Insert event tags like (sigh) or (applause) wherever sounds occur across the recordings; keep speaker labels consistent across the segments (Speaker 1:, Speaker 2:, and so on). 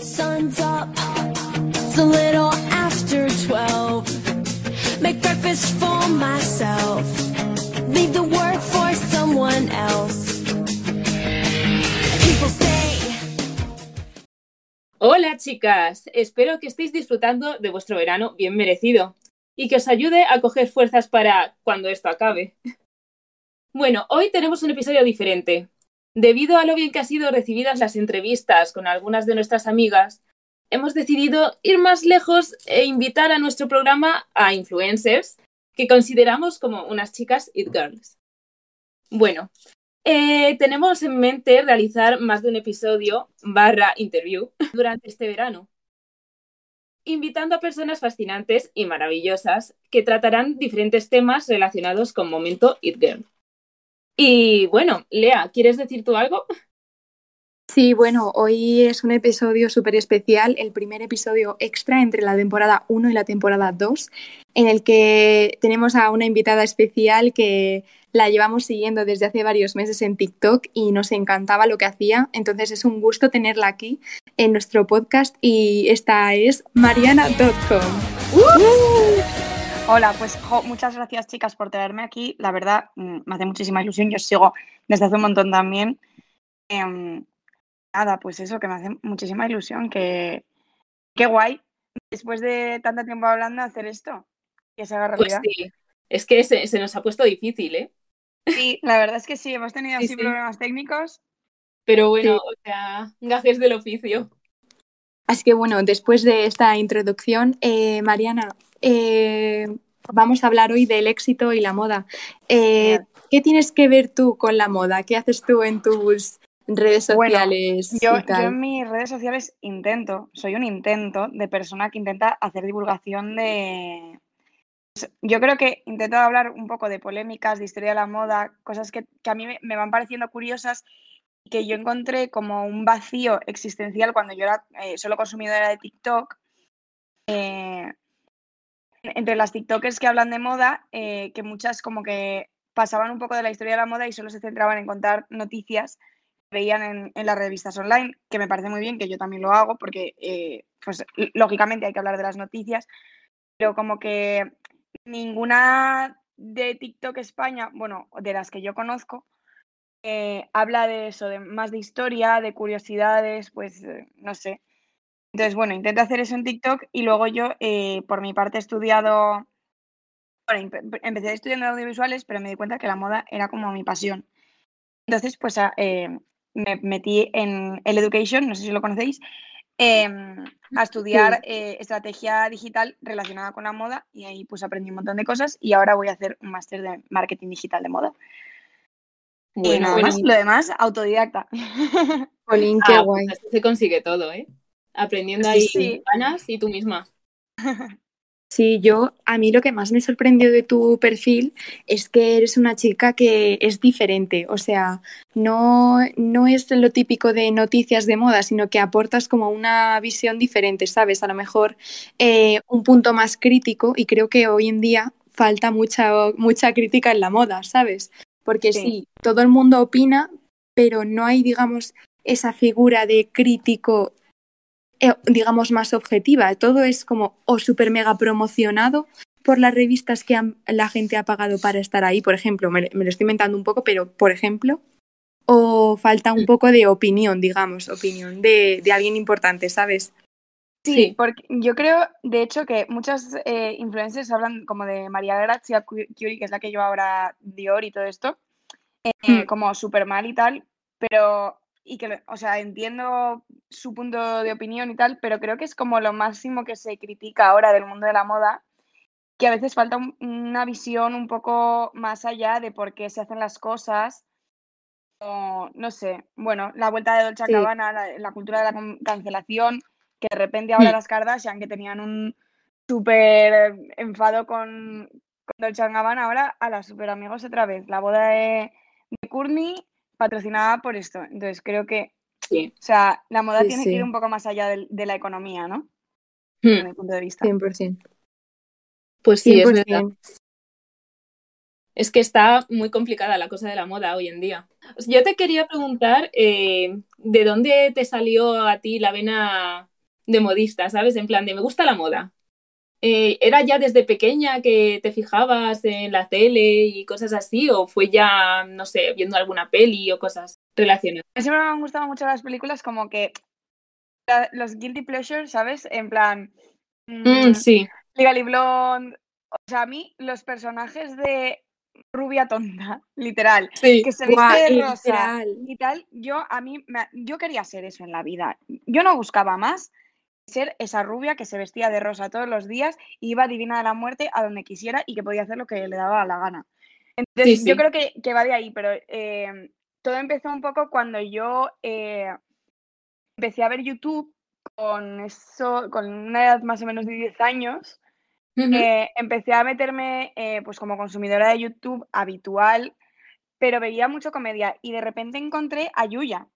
Speaker 1: Sun's up, it's a little after 12. Make breakfast for myself, leave the work for someone else.
Speaker 2: Hola chicas, espero que estéis disfrutando de vuestro verano bien merecido y que os ayude a coger fuerzas para cuando esto acabe. (laughs) Bueno, hoy tenemos un episodio diferente. Debido a lo bien que han sido recibidas las entrevistas con algunas de nuestras amigas, hemos decidido ir más lejos e invitar a nuestro programa a influencers que consideramos como unas chicas it girls. Bueno, eh, tenemos en mente realizar más de un episodio barra interview durante este verano, invitando a personas fascinantes y maravillosas que tratarán diferentes temas relacionados con Momento It Girl. Y bueno, Lea, ¿quieres decir tú algo?
Speaker 3: Sí, bueno, hoy es un episodio súper especial, el primer episodio extra entre la temporada 1 y la temporada 2, en el que tenemos a una invitada especial que la llevamos siguiendo desde hace varios meses en TikTok y nos encantaba lo que hacía. Entonces es un gusto tenerla aquí en nuestro podcast y esta es Mariana.com.
Speaker 4: Hola, pues jo, muchas gracias chicas por traerme aquí. La verdad, mm, me hace muchísima ilusión. Yo os sigo desde hace un montón también. Em, nada, pues eso, que me hace muchísima ilusión. Que qué guay, después de tanto tiempo hablando, hacer esto. Que se haga
Speaker 2: Pues
Speaker 4: realidad.
Speaker 2: sí, es que se, se nos ha puesto difícil, ¿eh?
Speaker 4: Sí, la verdad es que sí, hemos tenido
Speaker 2: Sí,
Speaker 4: así
Speaker 2: sí.
Speaker 4: problemas técnicos.
Speaker 2: Pero bueno,
Speaker 3: Sí.
Speaker 2: o sea, gajes del oficio.
Speaker 3: Así que bueno, después de esta introducción, eh, Mariana, eh, vamos a hablar hoy del éxito y la moda. Eh. ¿Qué tienes que ver tú con la moda? ¿Qué haces tú en tus redes
Speaker 4: Bueno,
Speaker 3: sociales
Speaker 4: Yo,
Speaker 3: y
Speaker 4: yo en mis redes sociales intento, soy un intento de persona que intenta hacer divulgación de... Yo creo que intento hablar un poco de polémicas, de historia de la moda, cosas que, que a mí me van pareciendo curiosas, que yo encontré como un vacío existencial cuando yo era eh, solo consumidora de TikTok. Eh, entre las TikTokers que hablan de moda, eh, que muchas como que pasaban un poco de la historia de la moda y solo se centraban en contar noticias que veían en, en las revistas online, que me parece muy bien, que yo también lo hago, porque pues lógicamente hay que hablar de las noticias, pero como que ninguna de TikTok España, bueno, de las que yo conozco, eh, habla de eso, de más de historia, de curiosidades, pues eh, no sé. Entonces, bueno, intento hacer eso en TikTok y luego yo, eh, por mi parte, he estudiado, bueno, empe- empecé estudiando audiovisuales, pero me di cuenta que la moda era como mi pasión. Entonces, pues a- eh, me metí en el Education, no sé si lo conocéis, em, a estudiar eh, estrategia digital relacionada con la moda y ahí pues aprendí un montón de cosas y ahora voy a hacer un máster de marketing digital de moda. Y
Speaker 2: Bueno,
Speaker 4: nada
Speaker 2: bueno.
Speaker 4: más, lo demás, autodidacta. (laughs)
Speaker 3: Jolín, qué
Speaker 2: Ah,
Speaker 3: guay.
Speaker 2: pues así se consigue todo, ¿eh? Aprendiendo
Speaker 4: Sí,
Speaker 2: ahí
Speaker 4: sí.
Speaker 2: ganas y tú misma. (laughs)
Speaker 3: Sí, yo, a mí lo que más me sorprendió de tu perfil es que eres una chica que es diferente, o sea, no, no es lo típico de noticias de moda, sino que aportas como una visión diferente, ¿sabes? A lo mejor eh, un punto más crítico y creo que hoy en día falta mucha, mucha crítica en la moda, ¿sabes? Porque
Speaker 4: Sí.
Speaker 3: sí, todo el mundo opina, pero no hay, digamos, esa figura de crítico eh, digamos, más objetiva. Todo es como o súper mega promocionado por las revistas que han- la gente ha pagado para estar ahí, por ejemplo, me, me lo estoy inventando un poco, pero por ejemplo, o falta un poco de opinión, digamos, opinión de, de alguien importante, ¿sabes?
Speaker 4: Sí,
Speaker 2: Sí.
Speaker 4: porque yo creo, de hecho, que muchas eh, influencers hablan como de María Grazia Cu- Curie, que es la que lleva ahora Dior y todo esto, eh,
Speaker 3: Hmm.
Speaker 4: como súper mal y tal, pero, y que, o sea, entiendo su punto de opinión y tal, pero creo que es como lo máximo que se critica ahora del mundo de la moda, que a veces falta un- una visión un poco más allá de por qué se hacen las cosas, o no sé, bueno, la vuelta de Dolce
Speaker 3: Sí.
Speaker 4: Gabbana, la, la cultura de la cancelación, que de repente ahora
Speaker 2: Hmm.
Speaker 4: las Kardashian, que tenían un súper enfado con, con Dolce Gabbana, ahora a las super amigos otra vez. La boda de, de Kourtney patrocinada por esto. Entonces creo que,
Speaker 2: Sí.
Speaker 4: o sea, la moda
Speaker 3: Sí,
Speaker 4: tiene
Speaker 3: sí.
Speaker 4: que ir un poco más allá de, la economía, ¿no?
Speaker 2: Hmm.
Speaker 4: Desde mi punto de vista.
Speaker 3: 100%.
Speaker 2: Pues sí, es verdad.
Speaker 3: 100%.
Speaker 2: Es que está muy complicada la cosa de la moda hoy en día. Yo te quería preguntar eh, de dónde te salió a ti la vena de modista, ¿sabes? En plan de me gusta la moda. Eh, ¿Era ya desde pequeña que te fijabas en la tele y cosas así? ¿O fue ya, no sé, viendo alguna peli o cosas relacionadas?
Speaker 4: A mí Siempre me han gustado mucho las películas como que la- los guilty pleasures, ¿sabes? En plan,
Speaker 2: Mm,
Speaker 4: mm,
Speaker 2: sí,
Speaker 4: Legally Blonde. O sea, a mí los personajes de rubia tonta, (laughs) literal,
Speaker 2: sí.
Speaker 4: que se viste
Speaker 3: Guau,
Speaker 4: de
Speaker 3: literal.
Speaker 4: rosa y tal, yo a mí me- yo quería ser eso en la vida. Yo no buscaba más ser esa rubia que se vestía de rosa todos los días y iba divina de la muerte a donde quisiera y que podía hacer lo que le daba la gana. Entonces,
Speaker 2: Sí,
Speaker 4: yo creo que, que va de ahí, pero eh, todo empezó un poco cuando yo eh, empecé a ver YouTube con eso, con una edad más o menos de 10 años. Eh, empecé a meterme eh, pues como consumidora de YouTube habitual, pero veía mucho comedia y de repente encontré a Yuya.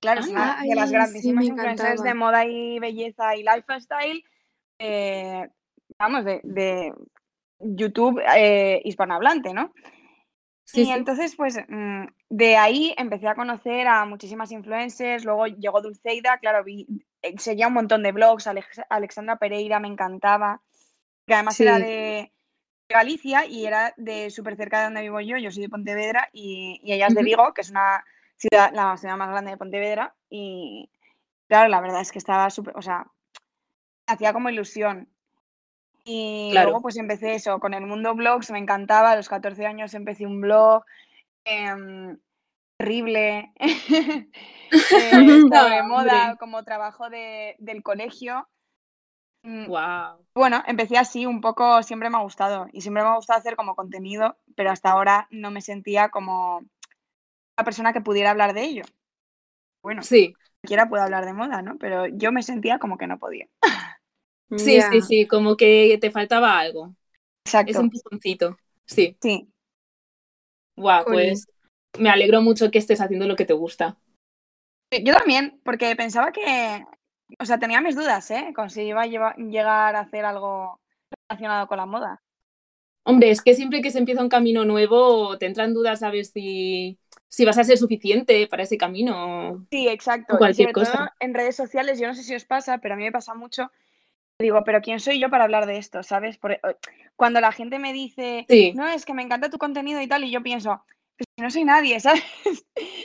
Speaker 4: Claro, es una de las
Speaker 3: sí,
Speaker 4: grandísimas
Speaker 3: me
Speaker 4: influencers de moda y belleza y lifestyle, eh, vamos, de, de YouTube eh, hispanohablante, ¿no?
Speaker 2: Sí,
Speaker 4: y
Speaker 2: sí.
Speaker 4: entonces, pues mm, de ahí empecé a conocer a muchísimas influencers, luego llegó Dulceida, claro, vi, eh, seguía un montón de blogs, Alex- Alexandra Pereira me encantaba, que además era
Speaker 3: Sí.
Speaker 4: de Galicia y era de súper cerca de donde vivo yo, yo soy de Pontevedra y, y ella es de. Vigo, que es una ciudad, la ciudad más grande de Pontevedra y claro, la verdad es que estaba súper, o sea, hacía como ilusión. Y
Speaker 2: Claro.
Speaker 4: luego pues empecé eso, con el mundo blogs, me encantaba, a los 14 años empecé un blog, em, terrible, (laughs) eh, (laughs) sobre
Speaker 2: No,
Speaker 4: moda como trabajo de- del colegio. Mm,
Speaker 2: Wow.
Speaker 4: Bueno, empecé así un poco, siempre me ha gustado y siempre me ha gustado hacer como contenido, pero hasta ahora no me sentía como persona que pudiera hablar de ello. Bueno,
Speaker 2: Sí,
Speaker 4: cualquiera puede hablar de moda, ¿no? Pero yo me sentía como que no podía. (laughs)
Speaker 2: sí, sí, sí, como que te faltaba algo. Es
Speaker 4: Exacto,
Speaker 2: un empujoncito. Sí.
Speaker 4: sí.
Speaker 2: Guau, pues me alegro mucho que estés haciendo lo que te gusta.
Speaker 4: Yo también, porque pensaba que, o sea, tenía mis dudas, ¿eh? Con si iba a llegar a hacer algo relacionado con la moda.
Speaker 2: Hombre, es que siempre que se empieza un camino nuevo, te entran dudas a ver si, si vas a ser suficiente para ese camino
Speaker 4: Sí, exacto. Y
Speaker 2: cualquier
Speaker 4: sobre
Speaker 2: cosa.
Speaker 4: todo en redes sociales, yo no sé si os pasa, pero a mí me pasa mucho. Digo, pero ¿quién soy yo para hablar de esto? ¿Sabes? Por- eh, cuando la gente me dice,
Speaker 2: Sí,
Speaker 4: no, es que me encanta tu contenido y tal, y yo pienso, pues si no soy nadie, (laughs) ¿sabes?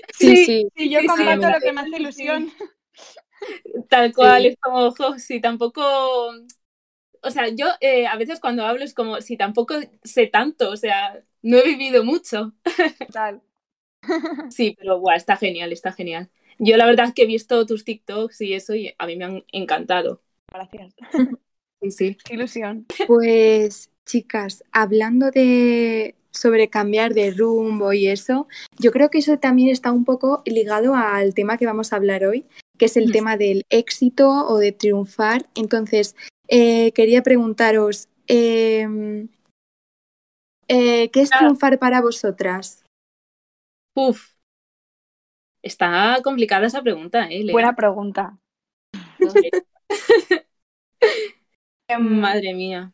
Speaker 3: Sí,
Speaker 2: Sí,
Speaker 3: sí.
Speaker 4: Si yo comparto lo que me hace ilusión.
Speaker 2: tal cual, es como, ojo, si tampoco, o sea, yo eh, a veces cuando hablo es como, si tampoco sé tanto, o sea, no he vivido mucho.
Speaker 4: Tal. (laughs)
Speaker 2: Sí, pero guau, está genial, está genial. Yo la verdad es que he visto tus TikToks y eso y a mí me han encantado.
Speaker 4: Gracias.
Speaker 2: Sí, sí. (laughs)
Speaker 4: Qué ilusión.
Speaker 3: Pues, chicas, hablando de sobre cambiar de rumbo y eso, yo creo que eso también está un poco ligado al tema que vamos a hablar hoy, que es el
Speaker 2: Mm.
Speaker 3: tema del éxito o de triunfar. Entonces, eh, quería preguntaros, em, eh, ¿qué es
Speaker 2: Ah.
Speaker 3: triunfar para vosotras?
Speaker 2: Uf. Está complicada esa pregunta, ¿eh? Lea?
Speaker 4: Buena pregunta. (laughs) Em,
Speaker 2: Madre mía.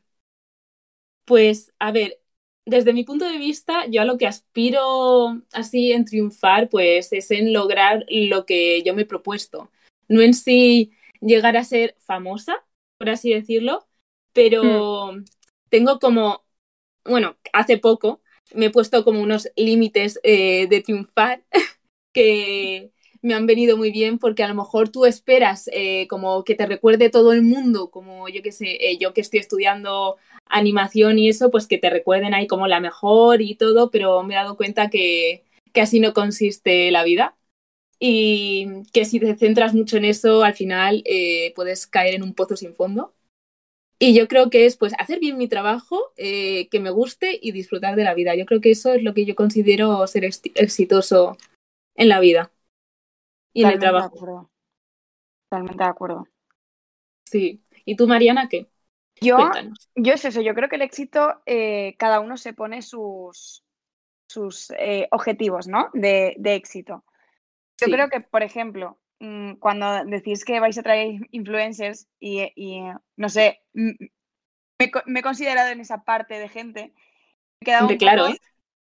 Speaker 2: Pues, a ver, desde mi punto de vista, yo a lo que aspiro así en triunfar, pues es en lograr lo que yo me he propuesto. No en sí llegar a ser famosa, por así decirlo, pero tengo como, bueno, hace poco me he puesto como unos límites eh, de triunfar (laughs) que me han venido muy bien porque a lo mejor tú esperas eh, como que te recuerde todo el mundo, como yo que sé, eh, yo que estoy estudiando animación y eso, pues que te recuerden ahí como la mejor y todo, pero me he dado cuenta que, que así no consiste la vida y que si te centras mucho en eso, al final eh, puedes caer en un pozo sin fondo. Y yo creo que es pues hacer bien mi trabajo, eh, que me guste y disfrutar de la vida. Yo creo que eso es lo que yo considero ser ex- exitoso en la vida y en el
Speaker 4: de
Speaker 2: trabajo.
Speaker 4: acuerdo. Totalmente de acuerdo.
Speaker 2: Sí. ¿Y tú, Mariana, qué?
Speaker 4: Yo,
Speaker 2: Cuéntanos.
Speaker 4: yo es eso, yo creo que el éxito, eh, cada uno se pone sus, sus eh, objetivos, ¿no? De, de éxito. Yo
Speaker 2: Sí.
Speaker 4: creo que, por ejemplo, mm, cuando decís que vais a traer influencers y, y, no sé, me, me he considerado en esa parte de gente, me he quedado
Speaker 2: claro,
Speaker 4: poco
Speaker 2: ¿eh?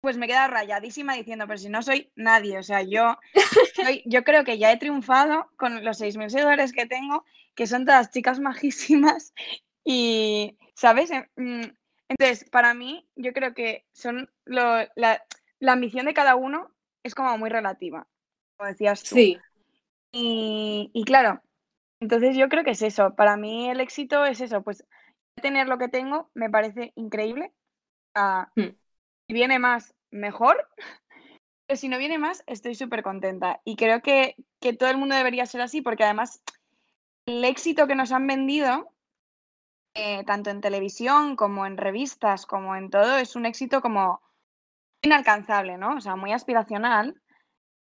Speaker 4: pues me queda rayadísima diciendo, pero si no soy nadie, o sea, yo, (laughs) soy- yo creo que ya he triunfado con los 6.000 seguidores que tengo, que son todas chicas majísimas y, ¿sabes? Mm, Entonces, para mí, yo creo que son lo- la, la ambición de cada uno es como muy relativa, como decías tú.
Speaker 2: Sí,
Speaker 4: Y, y claro, entonces yo creo que es eso. Para mí el éxito es eso, pues tener lo que tengo me parece increíble. Ah,
Speaker 2: Mm.
Speaker 4: Si viene más, mejor. (laughs) Pero si no viene más, estoy súper contenta. Y creo que, que todo el mundo debería ser así, porque además el éxito que nos han vendido, eh, tanto en televisión como en revistas, como en todo, es un éxito como inalcanzable, ¿no? O sea, muy aspiracional.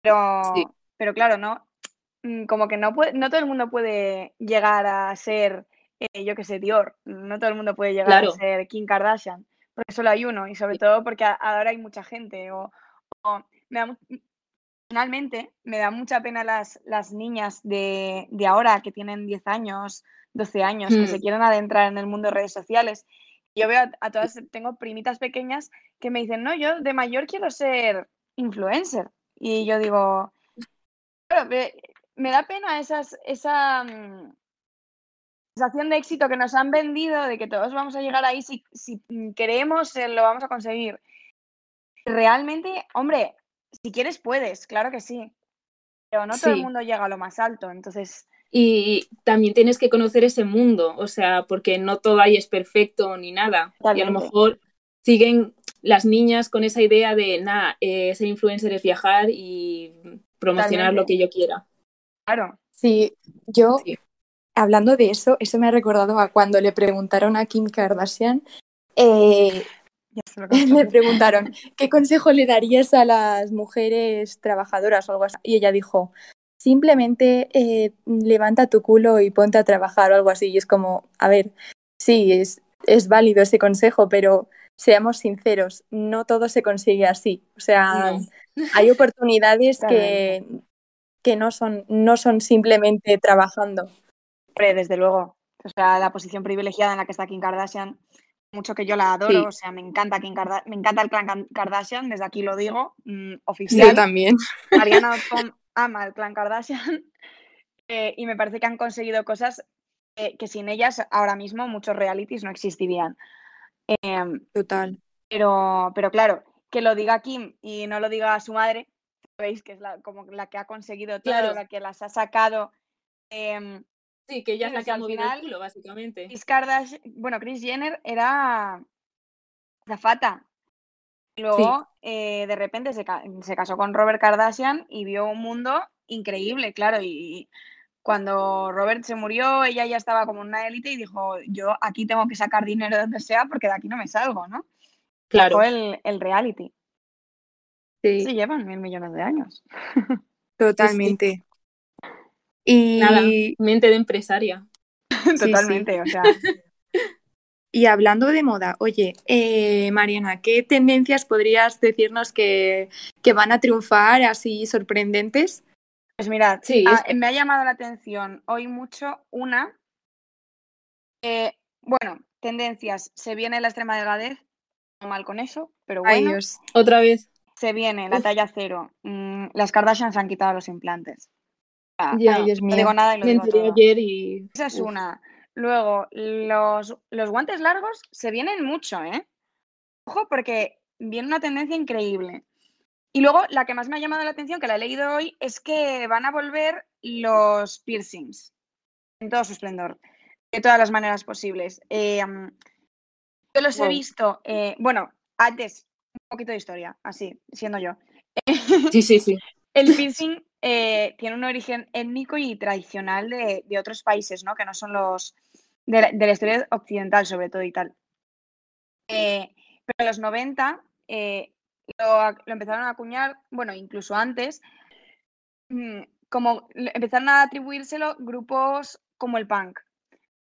Speaker 4: Pero,
Speaker 2: Sí.
Speaker 4: pero claro, no, mm, como que no, puede, no todo el mundo puede llegar a ser, eh, yo qué sé, Dior, no todo el mundo puede llegar
Speaker 2: Claro.
Speaker 4: a ser Kim Kardashian, porque solo hay uno y sobre
Speaker 2: Sí.
Speaker 4: todo porque ahora hay mucha gente. O, o me da finalmente me da mucha pena las, las niñas de, de ahora que tienen 10 años, 12 años, que se
Speaker 2: Mm.
Speaker 4: quieren adentrar en el mundo de redes sociales. Yo veo a, a todas, tengo primitas pequeñas que me dicen, no, yo de mayor quiero ser influencer. Y yo digo, claro, me, me da pena esas, esa mm, sensación de éxito que nos han vendido, de que todos vamos a llegar ahí, si, si mm, queremos, eh, lo vamos a conseguir. Realmente, hombre, si quieres puedes, claro que sí, pero no todo el mundo llega a lo más alto, entonces,
Speaker 2: Y también tienes que conocer ese mundo, o sea, porque no todo ahí es perfecto ni nada. Y a lo mejor siguen las niñas con esa idea de, nada, eh, ser influencer es viajar y promocionar lo que yo quiera.
Speaker 4: claro,
Speaker 3: Sí, yo,
Speaker 2: Sí.
Speaker 3: hablando de eso, eso me ha recordado a cuando le preguntaron a Kim Kardashian, eh,
Speaker 4: conté. (laughs)
Speaker 3: preguntaron, ¿qué consejo le darías a las mujeres trabajadoras o algo así? Y ella dijo, simplemente eh, levanta tu culo y ponte a trabajar o algo así. Y es como, a ver, sí, es, es válido ese consejo, pero seamos sinceros, no todo se consigue así. O sea,
Speaker 2: No.
Speaker 3: hay oportunidades (laughs) que, que no, son, no son simplemente trabajando.
Speaker 4: Hombre, desde luego. O sea, la posición privilegiada en la que está Kim Kardashian, mucho que yo la adoro,
Speaker 2: Sí.
Speaker 4: o sea, me encanta Kim Karda- me encanta el clan Kardashian, desde aquí lo digo, mm,
Speaker 3: Yo
Speaker 4: oficial.
Speaker 3: también. (laughs)
Speaker 4: Mariana Tom (laughs) ama el clan Kardashian eh, y me parece que han conseguido cosas eh, que sin ellas ahora mismo muchos realities no existirían. Em,
Speaker 3: Total.
Speaker 4: pero, pero claro, que lo diga Kim y no lo diga su madre, sabéis que es la, como la que ha conseguido todo,
Speaker 2: Claro.
Speaker 4: la que las ha sacado. em,
Speaker 2: Sí, que ella es la que ha
Speaker 4: al
Speaker 2: movido
Speaker 4: final-
Speaker 2: el culo, básicamente.
Speaker 4: Kris Kardashian, bueno, Kris Jenner era zafata. Luego, eh, de repente, se, se casó con Robert Kardashian y vio un mundo increíble, claro. Y cuando Robert se murió, ella ya estaba como una élite y dijo, yo aquí tengo que sacar dinero de donde sea porque de aquí no me salgo, ¿no?
Speaker 2: Claro.
Speaker 4: El, el reality.
Speaker 3: Sí,
Speaker 4: Sí, llevan mil millones de años. (laughs)
Speaker 3: totalmente. Y,
Speaker 2: Nada, mente de empresaria. (laughs)
Speaker 3: sí.
Speaker 4: Totalmente, o sea, (laughs)
Speaker 3: y hablando de moda, oye, eh, Mariana, ¿qué tendencias podrías decirnos que, que van a triunfar así sorprendentes?
Speaker 4: Pues mirad,
Speaker 2: Sí,
Speaker 4: me ha llamado la atención hoy mucho una Eh, bueno, tendencias. Se viene la extrema delgadez. No mal con eso, pero
Speaker 3: Ay,
Speaker 4: bueno.
Speaker 3: Dios.
Speaker 2: Otra vez.
Speaker 4: Se viene la
Speaker 2: Uf.
Speaker 4: talla cero. Mm, las Kardashian se han quitado los implantes. Ah,
Speaker 2: Ya.
Speaker 3: Ay, Dios
Speaker 4: no
Speaker 3: mío.
Speaker 4: digo nada y lo
Speaker 2: Me
Speaker 4: digo todo.
Speaker 2: ayer y.
Speaker 4: Esa es
Speaker 2: uf.
Speaker 4: una. Luego, los, los guantes largos se vienen mucho, ¿eh? Ojo, porque viene una tendencia increíble. Y luego, la que más me ha llamado la atención, que la he leído hoy, es que van a volver los piercings en todo su esplendor, de todas las maneras posibles. Eh, mm, yo los he visto, eh, bueno, antes, un poquito de historia, así, siendo yo. (laughs)
Speaker 2: Sí, sí, sí.
Speaker 4: El piercing eh, tiene un origen étnico y tradicional de, de otros países, ¿no? Que no son los de la, de la historia occidental, sobre todo y tal. Eh, pero en los 90 eh, lo, lo empezaron a acuñar, bueno, incluso antes, mm, como empezaron a atribuírselo grupos como el punk,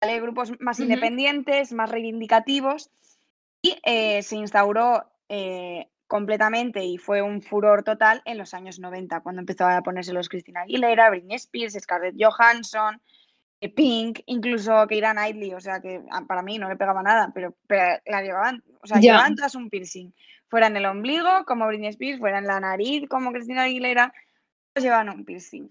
Speaker 4: ¿vale? Grupos más independientes, más reivindicativos, y eh, se instauró eh, completamente y fue un furor total en los años 90, cuando empezó a ponerse los Christina Aguilera, Britney Spears, Scarlett Johansson, Pink, incluso Keira Knightley, o sea que ah, para mí no le pegaba nada, pero, pero la llevaban O sea,
Speaker 2: Ya.
Speaker 4: llevaban todas un piercing. Fuera en el ombligo, como Britney Spears, fuera en la nariz, como Cristina Aguilera, todos llevaban un piercing.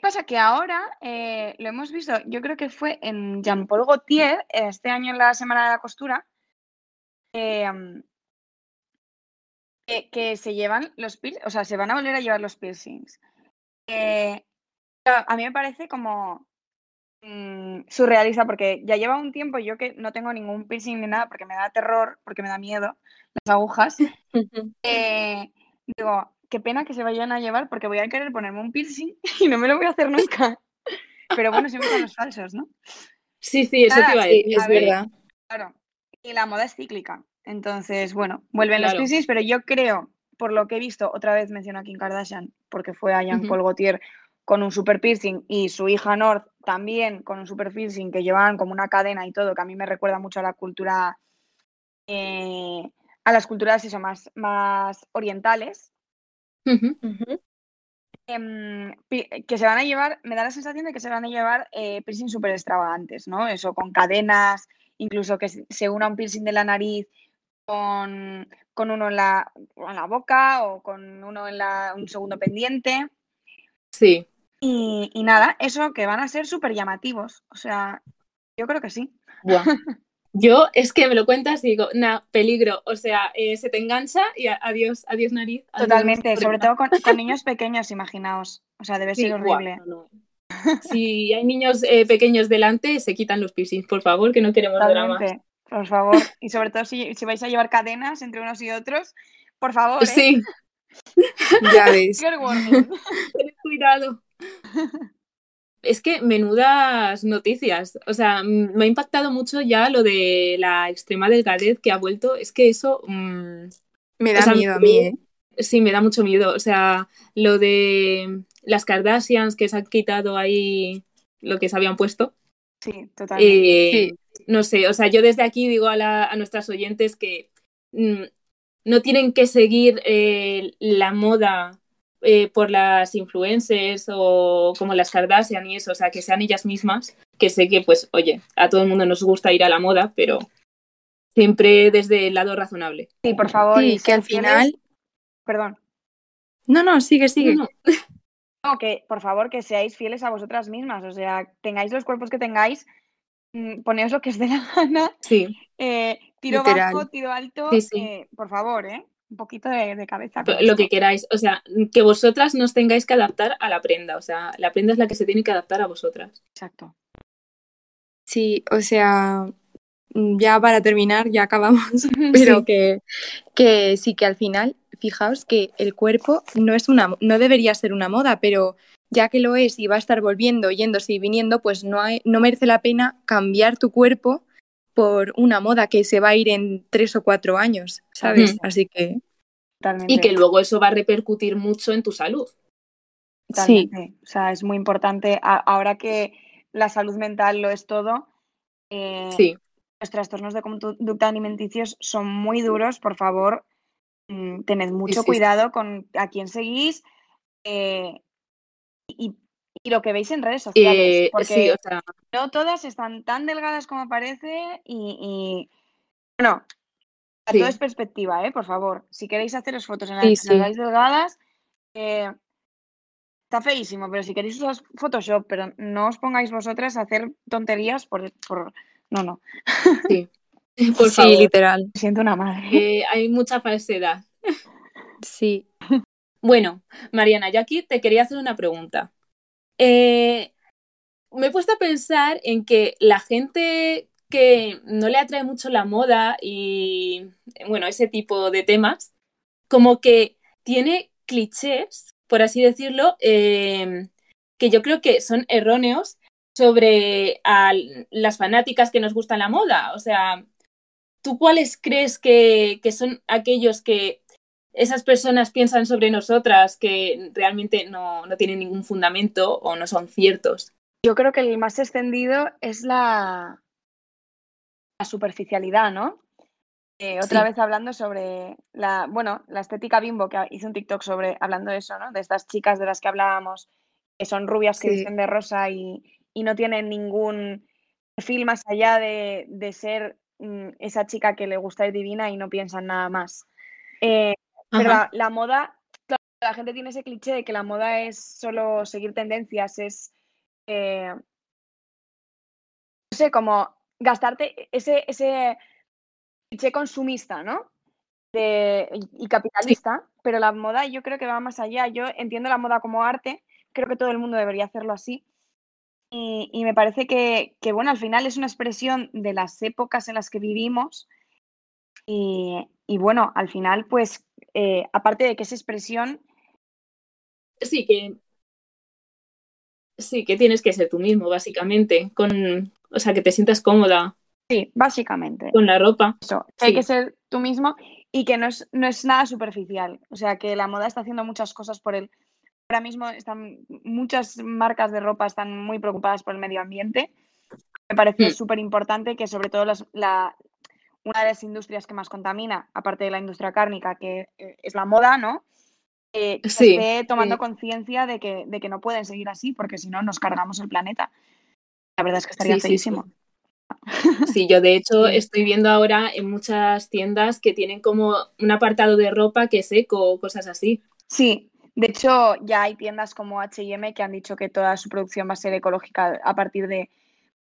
Speaker 4: Pasa que ahora eh, lo hemos visto, yo creo que fue en Jean Paul Gaultier, este año en la Semana de la Costura, eh, que, que se llevan los piercings, o sea, se van a volver a llevar los piercings. Eh, a mí me parece como mm, surrealista porque ya lleva un tiempo yo que no tengo ningún piercing ni nada porque me da terror, porque me da miedo las agujas. (laughs) eh, digo, qué pena que se vayan a llevar porque voy a querer ponerme un piercing (laughs) y no me lo voy a hacer nunca. Pero bueno, siempre con los falsos, ¿no?
Speaker 2: Sí, sí, eso
Speaker 4: Nada,
Speaker 2: te iba a
Speaker 3: Sí,
Speaker 2: decir.
Speaker 3: es
Speaker 4: a ver,
Speaker 3: verdad.
Speaker 4: Claro. Y la moda es cíclica. Entonces, bueno, vuelven los piercings, pero yo creo, por lo que he visto, otra vez menciono a Kim Kardashian, porque fue a Jean
Speaker 2: Ujú.
Speaker 4: Paul Gaultier con un super piercing y su hija North también con un super piercing que llevaban como una cadena y todo, que a mí me recuerda mucho a la cultura, eh, a las culturas eso, más, más orientales, em, que se van a llevar, me da la sensación de que se van a llevar eh, piercings súper extravagantes, ¿no? Eso con cadenas, incluso que se se una un piercing de la nariz con, con uno en la, en la boca o con uno en la, un segundo pendiente.
Speaker 2: Sí.
Speaker 4: Y, y nada, eso que van a ser súper llamativos. O sea, yo creo que sí.
Speaker 2: Buah. (laughs) Yo es que me lo cuentas y digo, nah, peligro. O sea, eh, se te engancha y adiós, adiós nariz. adiós
Speaker 4: Totalmente, sobre todo con, con niños pequeños, imaginaos. O sea, debe
Speaker 2: Sí,
Speaker 4: ser
Speaker 2: buah,
Speaker 4: horrible.
Speaker 2: no, no. Si hay niños eh, pequeños delante, se quitan los piercings, por favor, que no queremos dramas.
Speaker 4: Totalmente, por favor. Y sobre todo si, si vais a llevar cadenas entre unos y otros, por favor, ¿eh?
Speaker 2: Sí, (laughs)
Speaker 3: Ya
Speaker 4: warning. (laughs)
Speaker 2: tened cuidado. Es que menudas noticias. O sea, me ha impactado mucho ya lo de la extrema delgadez que ha vuelto. Es que eso mm,
Speaker 3: Me
Speaker 2: O
Speaker 3: da
Speaker 2: sea,
Speaker 3: miedo a mí, ¿eh?
Speaker 2: sí me da mucho miedo. O sea, lo de las Kardashians que se han quitado ahí lo que se habían puesto.
Speaker 4: Sí, totalmente.
Speaker 2: Eh, No sé, o sea, yo desde aquí digo a, la- a nuestras oyentes que mm, no tienen que seguir eh, la moda eh, por las influencers o como las Kardashian y eso, o sea, que sean ellas mismas, que sé que, pues, oye, a todo el mundo nos gusta ir a la moda, pero siempre desde el lado razonable.
Speaker 4: Sí, por favor.
Speaker 3: Sí,
Speaker 4: y
Speaker 3: que al
Speaker 4: fieles-
Speaker 3: final.
Speaker 4: Perdón.
Speaker 3: No, no, sigue, sigue.
Speaker 2: No,
Speaker 4: No, que por favor que seáis fieles a vosotras mismas. O sea, tengáis los cuerpos que tengáis, mm, poneos lo que os dé la gana.
Speaker 2: sí,
Speaker 4: eh, tiro
Speaker 3: Literal.
Speaker 4: bajo, tiro alto.
Speaker 2: Sí, sí.
Speaker 4: eh, por favor, ¿eh? Un poquito de, de cabeza.
Speaker 2: lo que queráis, o sea, que vosotras nos tengáis que adaptar a la prenda, o sea, la prenda es la que se tiene que adaptar a vosotras.
Speaker 4: Exacto.
Speaker 3: Sí, o sea, mm, ya para terminar, ya acabamos, (laughs) pero
Speaker 2: Sí.
Speaker 3: que, que sí que al final, fijaos que el cuerpo no es una, no debería ser una moda, pero ya que lo es y va a estar volviendo, yéndose y viniendo, pues no hay, no merece la pena cambiar tu cuerpo por una moda que se va a ir en tres o cuatro años, ¿sabes?
Speaker 2: Mm.
Speaker 3: Así que
Speaker 4: Totalmente.
Speaker 2: Y que luego eso va a repercutir mucho en tu salud.
Speaker 3: sí,
Speaker 4: Totalmente. O sea, es muy importante. ahora que la salud mental lo es todo, eh,
Speaker 2: Sí,
Speaker 4: los trastornos de conducta alimenticios son muy duros. Por favor, mm, tened mucho
Speaker 2: sí, sí.
Speaker 4: cuidado con a quién seguís eh, y, y lo que veis en redes sociales.
Speaker 2: eh,
Speaker 4: porque
Speaker 2: sí, o sea,
Speaker 4: no todas están tan delgadas como parece y, y- bueno, a
Speaker 2: Sí.
Speaker 4: todo es perspectiva, ¿eh? Por favor. Si queréis haceros fotos en las
Speaker 3: Sí,
Speaker 4: salgáis delgadas, eh, está feísimo, pero si queréis usar Photoshop, pero no os pongáis vosotras a hacer tonterías por... por... No, no.
Speaker 2: sí. (laughs) (laughs) Por
Speaker 3: sí,
Speaker 2: favor,
Speaker 3: literal,
Speaker 4: Me siento una madre.
Speaker 2: que hay mucha falsedad. (laughs)
Speaker 3: sí.
Speaker 2: Bueno, Mariana, yo aquí te quería hacer una pregunta. Eh, me he puesto a pensar en que la gente que no le atrae mucho la moda y, bueno, ese tipo de temas, como que tiene clichés, por así decirlo, eh, que yo creo que son erróneos sobre a las fanáticas que nos gustan la moda. O sea, ¿tú cuáles crees que son aquellos que esas personas piensan sobre nosotras que realmente no, no tienen ningún fundamento o no son ciertos?
Speaker 4: Yo creo que el más extendido es la, la superficialidad, ¿no? Eh, otra
Speaker 2: Sí.
Speaker 4: vez hablando sobre la, bueno, la estética bimbo, que hice un TikTok sobre hablando de eso, ¿no? De estas chicas de las que hablábamos, que son rubias que
Speaker 3: Sí.
Speaker 4: visten de rosa y, y no tienen ningún perfil más allá de, de ser mm, esa chica que le gusta es divina y no piensa en nada más. Eh, pero la, la moda, claro, la gente tiene ese cliché de que la moda es solo seguir tendencias, es, eh, no sé, como gastarte ese, ese cliché consumista, ¿no? De- y y capitalista, pero la moda yo creo que va más allá. Yo entiendo la moda como arte, creo que todo el mundo debería hacerlo así. Y, y me parece que, que, bueno, al final es una expresión de las épocas en las que vivimos. Y, y bueno, al final, pues, eh, aparte de que esa expresión,
Speaker 2: Sí, que. Sí, que tienes que ser tú mismo, básicamente. Con. O sea, que te sientas cómoda
Speaker 4: sí, básicamente,
Speaker 2: con la ropa.
Speaker 4: eso, que hay que ser tú mismo y que no es, no es nada superficial. O sea, que la moda está haciendo muchas cosas por el... Ahora mismo están muchas marcas de ropa están muy preocupadas por el medio ambiente. Me parece
Speaker 2: Mm.
Speaker 4: súper importante que sobre todo las- la, una de las industrias que más contamina, aparte de la industria cárnica, que eh, es la moda, ¿no? Eh, que
Speaker 2: Sí,
Speaker 4: esté tomando
Speaker 2: sí.
Speaker 4: conciencia de que, de que no pueden seguir así, porque si no nos cargamos el planeta. La verdad es que estaría
Speaker 2: Sí,
Speaker 4: feísimo. (laughs)
Speaker 2: Sí, yo de hecho estoy viendo ahora en muchas tiendas que tienen como un apartado de ropa que es eco o cosas así.
Speaker 4: Sí, de hecho ya hay tiendas como H&M que han dicho que toda su producción va a ser ecológica a partir de...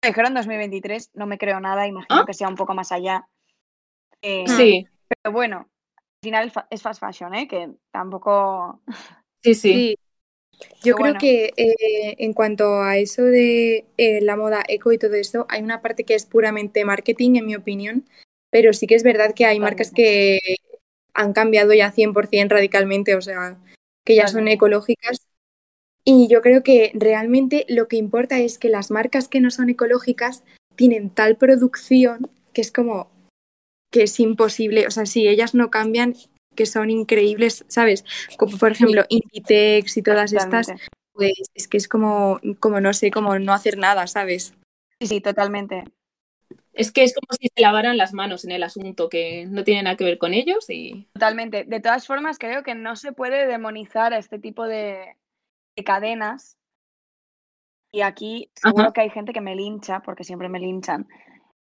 Speaker 4: me Dijeron 2023, no me creo nada, imagino
Speaker 2: ¿Ah?
Speaker 4: que sea un poco más allá. Eh,
Speaker 2: Sí,
Speaker 4: Pero bueno, al final es fast fashion, ¿eh? Que tampoco... (laughs)
Speaker 2: sí, sí.
Speaker 3: Sí. Yo
Speaker 4: Pero
Speaker 3: creo
Speaker 4: bueno.
Speaker 3: que eh, en cuanto a eso de eh, la moda eco y todo eso, hay una parte que es puramente marketing, en mi opinión, pero sí que es verdad que hay marcas que han cambiado ya 100% radicalmente, o sea, que ya son ecológicas. Y yo creo que realmente lo que importa es que las marcas que no son ecológicas tienen tal producción que es como que es imposible, o sea, si ellas no cambian, que son increíbles, ¿sabes? Como por ejemplo Inditex y todas estas, pues es que es como, como no sé, como no hacer nada, ¿sabes?
Speaker 4: Sí, sí, totalmente.
Speaker 2: Es que es como si se lavaran las manos en el asunto, que no tiene nada que ver con ellos y
Speaker 4: Totalmente. De todas formas, creo que no se puede demonizar a este tipo de, de cadenas. Y aquí seguro
Speaker 2: Ajá.
Speaker 4: que hay gente que me lincha, porque siempre me linchan.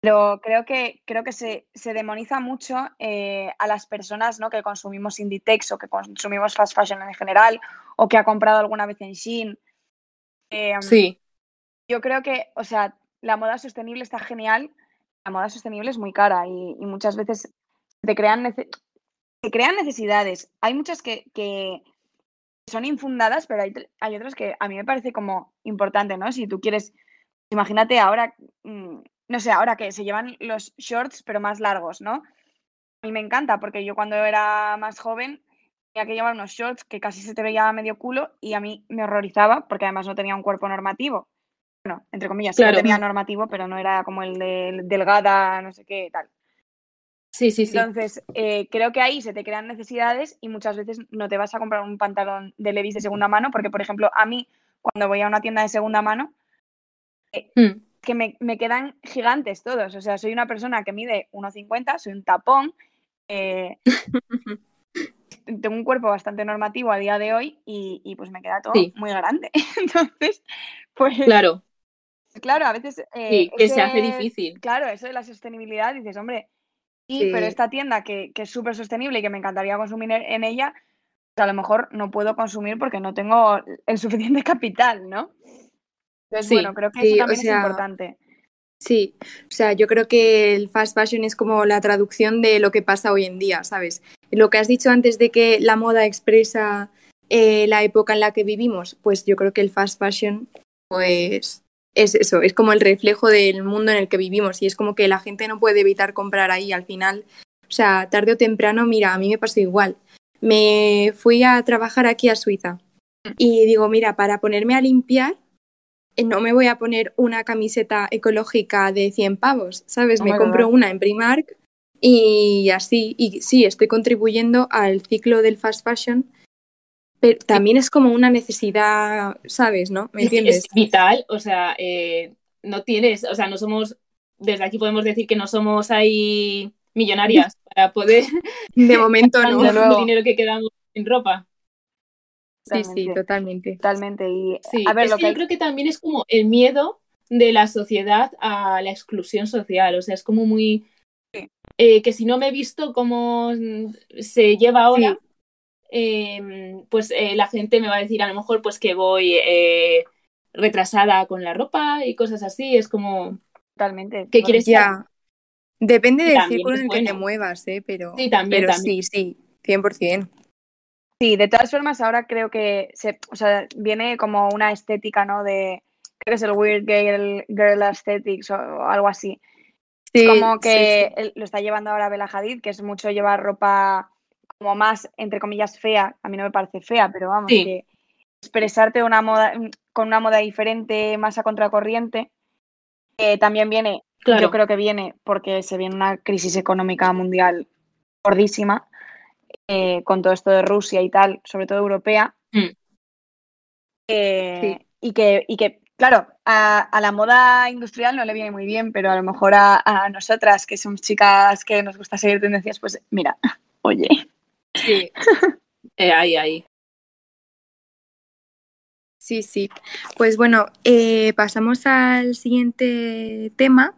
Speaker 4: Pero creo que, creo que se, se demoniza mucho eh, a las personas ¿no? que consumimos Inditex o que consumimos fast fashion en general o que ha comprado alguna vez en Shein. Eh,
Speaker 2: sí,
Speaker 4: Yo creo que, o sea, la moda sostenible está genial. La moda sostenible es muy cara y, y muchas veces te crean, nece- te crean necesidades. Hay muchas que, que son infundadas, pero hay, hay otras que a mí me parece como importante, ¿no? Si tú quieres, imagínate ahora, mm, no sé, ahora que se llevan los shorts, pero más largos, ¿no? A mí me encanta porque yo cuando era más joven tenía que llevar unos shorts que casi se te veía medio culo y a mí me horrorizaba porque además no tenía un cuerpo normativo. Bueno, entre comillas, sí tenía normativo, pero no era como el de delgada, no sé qué, tal.
Speaker 2: sí, sí, sí.
Speaker 4: Entonces, eh, creo que ahí se te crean necesidades y muchas veces no te vas a comprar un pantalón de Levi's de segunda mano, porque, por ejemplo, a mí, cuando voy a una tienda de segunda mano,
Speaker 2: Mm.
Speaker 4: Que me, me quedan gigantes todos. O sea, soy una persona que mide 1,50, soy un tapón, eh, (laughs) tengo un cuerpo bastante normativo a día de hoy y, y, pues me queda todo
Speaker 2: Sí.
Speaker 4: muy grande. (laughs) Entonces, pues
Speaker 2: Claro,
Speaker 4: claro, a veces... eh,
Speaker 2: sí, que se hace difícil.
Speaker 4: Claro, eso de la sostenibilidad, dices, hombre, sí,
Speaker 3: Sí.
Speaker 4: pero esta tienda que, que es súper sostenible y que me encantaría consumir en en ella, pues a lo mejor no puedo consumir porque no tengo el suficiente (laughs) capital, ¿no? Entonces,
Speaker 2: Sí,
Speaker 4: bueno, creo que
Speaker 3: sí,
Speaker 4: eso
Speaker 3: o
Speaker 4: también
Speaker 3: sea,
Speaker 4: es importante.
Speaker 3: Sí, o sea, yo creo que el fast fashion es como la traducción de lo que pasa hoy en día, ¿sabes? Lo que has dicho antes de que la moda expresa eh, la época en la que vivimos, pues yo creo que el fast fashion, pues es eso, es como el reflejo del mundo en el que vivimos y es como que la gente no puede evitar comprar ahí al final. O sea, tarde o temprano, mira, a mí me pasó igual. Me fui a trabajar aquí a Suiza y digo, mira, para ponerme a limpiar, no me voy a poner una camiseta ecológica de 100 pavos, ¿sabes?
Speaker 4: Oh
Speaker 3: me compro
Speaker 4: God.
Speaker 3: una en Primark y así, y sí, estoy contribuyendo al ciclo del fast fashion, pero también es como una necesidad, ¿sabes? ¿No? ¿Me entiendes?
Speaker 2: Es vital, o sea, eh, no tienes, o sea, no somos, desde aquí podemos decir que no somos ahí millonarias (laughs) para poder
Speaker 3: De momento (laughs) no.
Speaker 2: Dinero que quedamos en ropa.
Speaker 3: Sí, sí, totalmente.
Speaker 4: Totalmente. Y
Speaker 2: Sí,
Speaker 4: a ver,
Speaker 2: es
Speaker 4: lo
Speaker 2: que
Speaker 4: que
Speaker 2: yo
Speaker 4: hay-
Speaker 2: creo que también es como el miedo de la sociedad a la exclusión social, o sea, es como muy, eh, que si no me he visto cómo se lleva ahora, eh, pues eh, la gente me va a decir a lo mejor pues que voy eh, retrasada con la ropa y cosas así. Es como,
Speaker 4: Totalmente.
Speaker 2: ¿qué quieres ser?
Speaker 3: Ya. Depende del
Speaker 2: También
Speaker 3: círculo en el que te muevas, ¿eh? Pero,
Speaker 2: Sí, también,
Speaker 3: pero
Speaker 2: también.
Speaker 3: sí, sí, 100%.
Speaker 4: Sí, de todas formas, ahora creo que se, o sea, viene como una estética, ¿no? De, creo que es el Weird Girl, girl Aesthetics o, o algo así.
Speaker 3: Sí,
Speaker 4: como que
Speaker 3: sí.
Speaker 4: lo está llevando ahora Bella Hadid, que es mucho llevar ropa como más, entre comillas, fea. A mí no me parece fea, pero vamos, que expresarte una moda, con una moda diferente, más a contracorriente, eh, también viene,
Speaker 2: Claro.
Speaker 4: yo creo que viene porque se viene una crisis económica mundial gordísima, eh, con todo esto de Rusia y tal, sobre todo europea.
Speaker 2: Mm.
Speaker 4: Eh,
Speaker 3: Sí.
Speaker 4: y, que, y que, claro, a, a la moda industrial no le viene muy bien, pero a lo mejor a, a nosotras, que somos chicas que nos gusta seguir tendencias, pues mira, (laughs) oye.
Speaker 2: Sí. (laughs) Eh, ahí, ahí.
Speaker 3: Sí, sí. Pues bueno, eh, pasamos al siguiente tema.